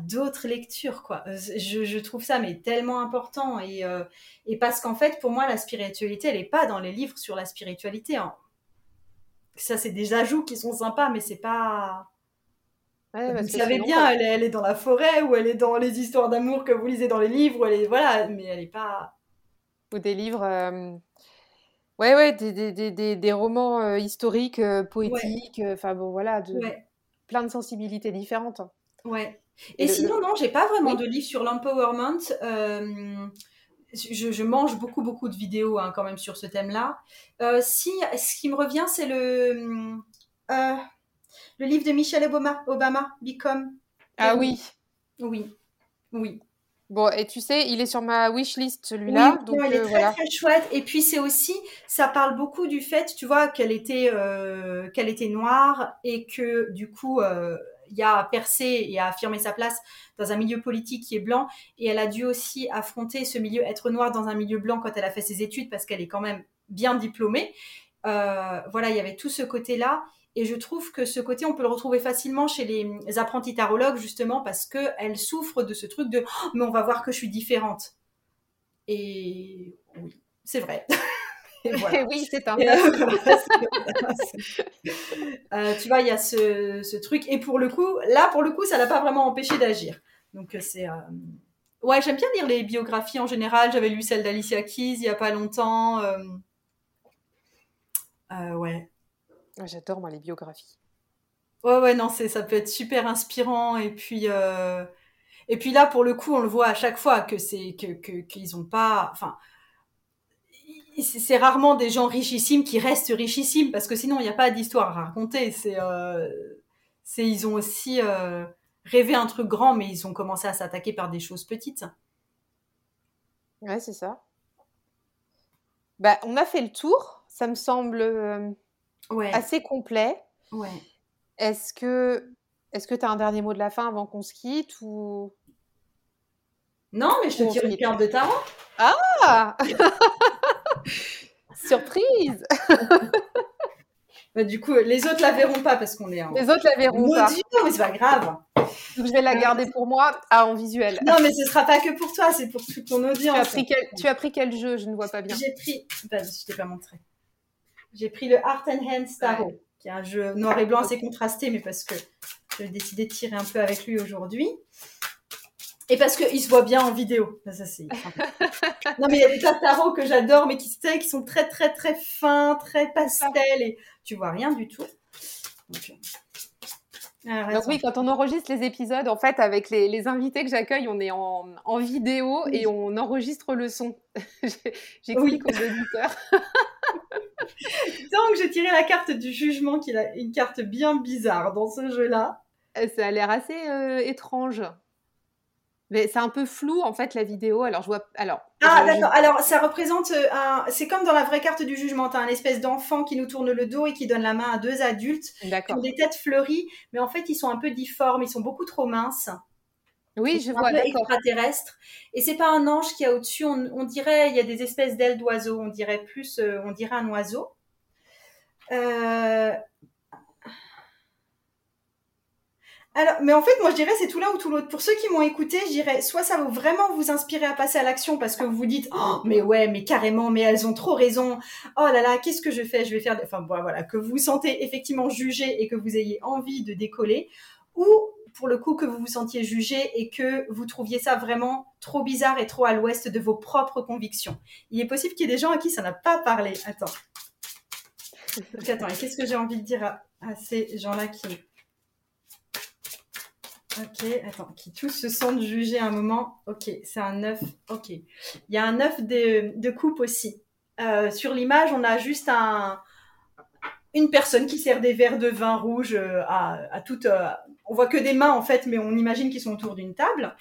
d'autres lectures quoi. Euh, je, trouve ça mais tellement important. Et, euh, et parce qu'en fait pour moi la spiritualité elle est pas dans les livres sur la spiritualité hein. ça c'est des ajouts qui sont sympas mais c'est pas vous savez bien elle est, dans la forêt ou elle est dans les histoires d'amour que vous lisez dans les livres elle est voilà mais elle est pas ou des livres euh, ouais ouais des, des, des, des romans historiques poétiques enfin bon voilà de... plein de sensibilités différentes hein. ouais et, sinon, non, j'ai pas vraiment de livre sur l'empowerment. Euh, je, mange beaucoup, beaucoup de vidéos hein, quand même sur ce thème-là. Euh, si, ce qui me revient, c'est le, euh, le livre de Michelle Obama, Obama Become. Ah oui. Oui, oui. Bon, et tu sais, il est sur ma wishlist celui-là. donc, il est très, très chouette. Et puis c'est aussi, ça parle beaucoup du fait, tu vois, qu'elle était, qu'elle était noire et que du coup, y a percé et a affirmé sa place dans un milieu politique qui est blanc. Et elle a dû aussi affronter ce milieu, être noire dans un milieu blanc quand elle a fait ses études parce qu'elle est quand même bien diplômée. Euh, voilà, il y avait tout ce côté-là. Et je trouve que ce côté, on peut le retrouver facilement chez les apprentis tarologues, justement, parce qu'elle souffre de ce truc de oh, mais on va voir que je suis différente. Et oui, c'est vrai. oui, c'est un euh, tu vois, il y a ce, ce, truc. Et pour le coup, là, pour le coup, ça l'a pas vraiment empêché d'agir. Donc, c'est. Ouais, j'aime bien lire les biographies en général. J'avais lu celle d'Alicia Keys il y a pas longtemps. ouais. J'adore, moi, les biographies. Ouais, ouais, non, ça peut être super inspirant. Et puis, euh, et puis là, pour le coup, on le voit à chaque fois que c'est que, qu'ils ont pas, enfin, c'est rarement des gens richissimes qui restent richissimes parce que sinon il n'y a pas d'histoire à raconter. C'est, euh, c'est, ils ont aussi euh, rêvé un truc grand, mais ils ont commencé à s'attaquer par des choses petites. Ouais, c'est ça. Bah, on a fait le tour. Ça me semble ouais. assez complet. Ouais. Est-ce que est-ce que tu as un dernier mot de la fin avant qu'on se quitte ou? Non, mais je te tire une carte de tarot. Ah Surprise bah, Du coup, les autres la verront pas parce qu'on est en. Les autres la verront pas. mais c'est pas grave. je vais la garder pour moi ah, en visuel. Non, mais ce sera pas que pour toi, c'est pour toute ton audience. Tu as, pris quel, tu as pris quel jeu? Je ne vois pas bien. J'ai pris. Bah, je t'ai pas montré. J'ai pris le Art and Hands Tarot qui est un jeu noir et blanc assez contrasté, mais parce que j'ai décidé de tirer un peu avec lui aujourd'hui. Et parce qu'il se voit bien en vidéo. Ça, c'est... non, mais il y a des tas de tarots que j'adore, mais qui, qui sont très, très, très fins, très pastel, et tu vois rien du tout. Donc, donc oui, quand on enregistre les épisodes, en fait, avec les, les invités que j'accueille, on est en, en vidéo et on enregistre le son. J'explique aux auditeurs. Donc j'ai tiré la carte du jugement, qui est une carte bien bizarre dans ce jeu-là. Euh, ça a l'air assez euh, étrange. Mais c'est un peu flou en fait la vidéo. Alors je vois. Alors. Ah d'accord. Alors ça représente euh, un. C'est comme dans la vraie carte du jugement. T'as un espèce d'enfant qui nous tourne le dos et qui donne la main à deux adultes qui ont des têtes fleuries, mais en fait ils sont un peu difformes. Ils sont beaucoup trop minces. Oui, je vois. Un peu extraterrestre. Et c'est pas un ange qui a au-dessus. On, dirait il y a des espèces d'ailes d'oiseau. On dirait plus. on dirait un oiseau. Euh, alors, mais en fait, moi, je dirais c'est tout l'un ou tout l'autre. Pour ceux qui m'ont écouté, je dirais soit ça va vraiment vous inspirer à passer à l'action parce que vous vous dites, oh, mais ouais, mais carrément, mais elles ont trop raison. Oh là là, qu'est-ce que je fais? Je vais faire. Enfin, voilà, que vous vous sentez effectivement jugé et que vous ayez envie de décoller, ou pour le coup que vous vous sentiez jugé et que vous trouviez ça vraiment trop bizarre et trop à l'ouest de vos propres convictions. Il est possible qu'il y ait des gens à qui ça n'a pas parlé. Attends. attends, qu'est-ce que j'ai envie de dire à, ces gens-là qui. Ok, attends, qui tous se sentent jugés un moment. Ok, c'est un 9. Ok. Il y a un 9 de, de coupe aussi. Euh, sur l'image, on a juste un, une personne qui sert des verres de vin rouge euh, à, à toute. Euh, on voit que des mains en fait, mais on imagine qu'ils sont autour d'une table.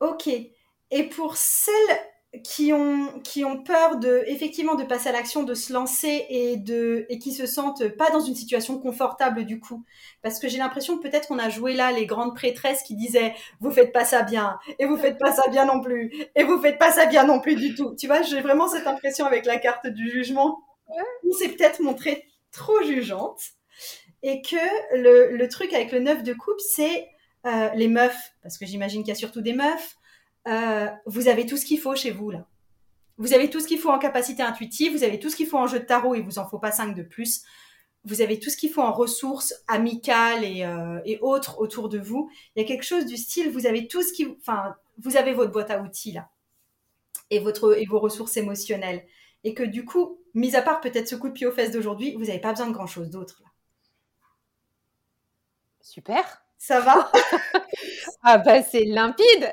Ok. Et pour celles qui ont, qui ont peur de, effectivement, de passer à l'action, de se lancer et, de, et qui se sentent pas dans une situation confortable du coup. Parce que j'ai l'impression peut-être qu'on a joué là les grandes prêtresses qui disaient vous faites pas ça bien et vous faites pas ça bien non plus et vous faites pas ça bien non plus du tout. Tu vois, j'ai vraiment cette impression avec la carte du jugement. On s'est peut-être montré trop jugeante et que le, le truc avec le neuf de coupe, c'est euh, les meufs, parce que j'imagine qu'il y a surtout des meufs, euh, vous avez tout ce qu'il faut chez vous là. Vous avez tout ce qu'il faut en capacité intuitive, vous avez tout ce qu'il faut en jeu de tarot et vous en faut pas cinq de plus. Vous avez tout ce qu'il faut en ressources amicales et, euh, et, autres autour de vous. Il y a quelque chose du style, vous avez tout ce qui, enfin, vous avez votre boîte à outils là et votre et vos ressources émotionnelles et que du coup, mis à part peut-être ce coup de pied aux fesses d'aujourd'hui, vous n'avez pas besoin de grand chose d'autre. Super. Ça va? Ah bah c'est limpide.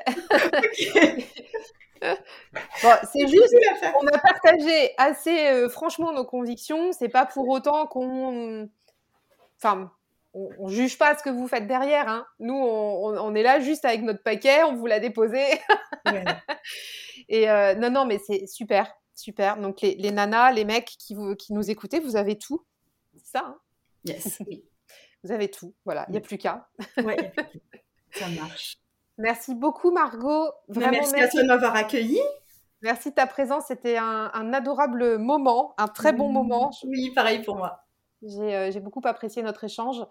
bon, c'est juste, on a partagé assez euh, franchement nos convictions. C'est pas pour autant qu'on, enfin, on, juge pas ce que vous faites derrière. Hein. Nous, on, est là juste avec notre paquet, on vous l'a déposé. Et euh, non, non, mais c'est super, super. Donc les, les, nanas, les mecs qui, vous, qui nous écoutez, vous avez tout. C'est ça. Hein? Yes. Vous avez tout. Voilà, il n'y a plus qu'à. Ouais, ça marche. Merci beaucoup, Margot. Vraiment, merci, à toi de m'avoir accueilli. Merci de ta présence. C'était un, adorable moment, un très bon moment. Oui, pareil pour moi. J'ai euh, beaucoup apprécié notre échange.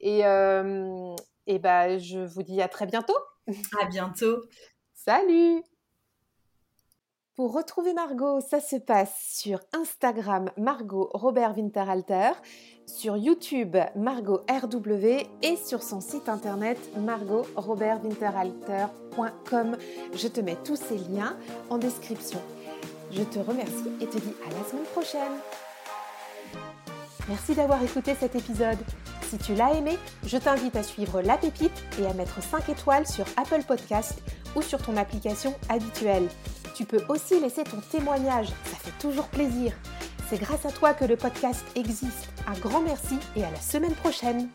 Et, euh, et bah, je vous dis à très bientôt. À bientôt. Salut Pour retrouver Margot, ça se passe sur Instagram Margot Robert sur YouTube Margot RW et sur son site internet margotrobertwinterhalter.com. Je te mets tous ces liens en description. Je te remercie et te dis à la semaine prochaine. Merci d'avoir écouté cet épisode. Si tu l'as aimé, je t'invite à suivre La Pépite et à mettre 5 étoiles sur Apple Podcast ou sur ton application habituelle. Tu peux aussi laisser ton témoignage, ça fait toujours plaisir. C'est grâce à toi que le podcast existe. Un grand merci et à la semaine prochaine.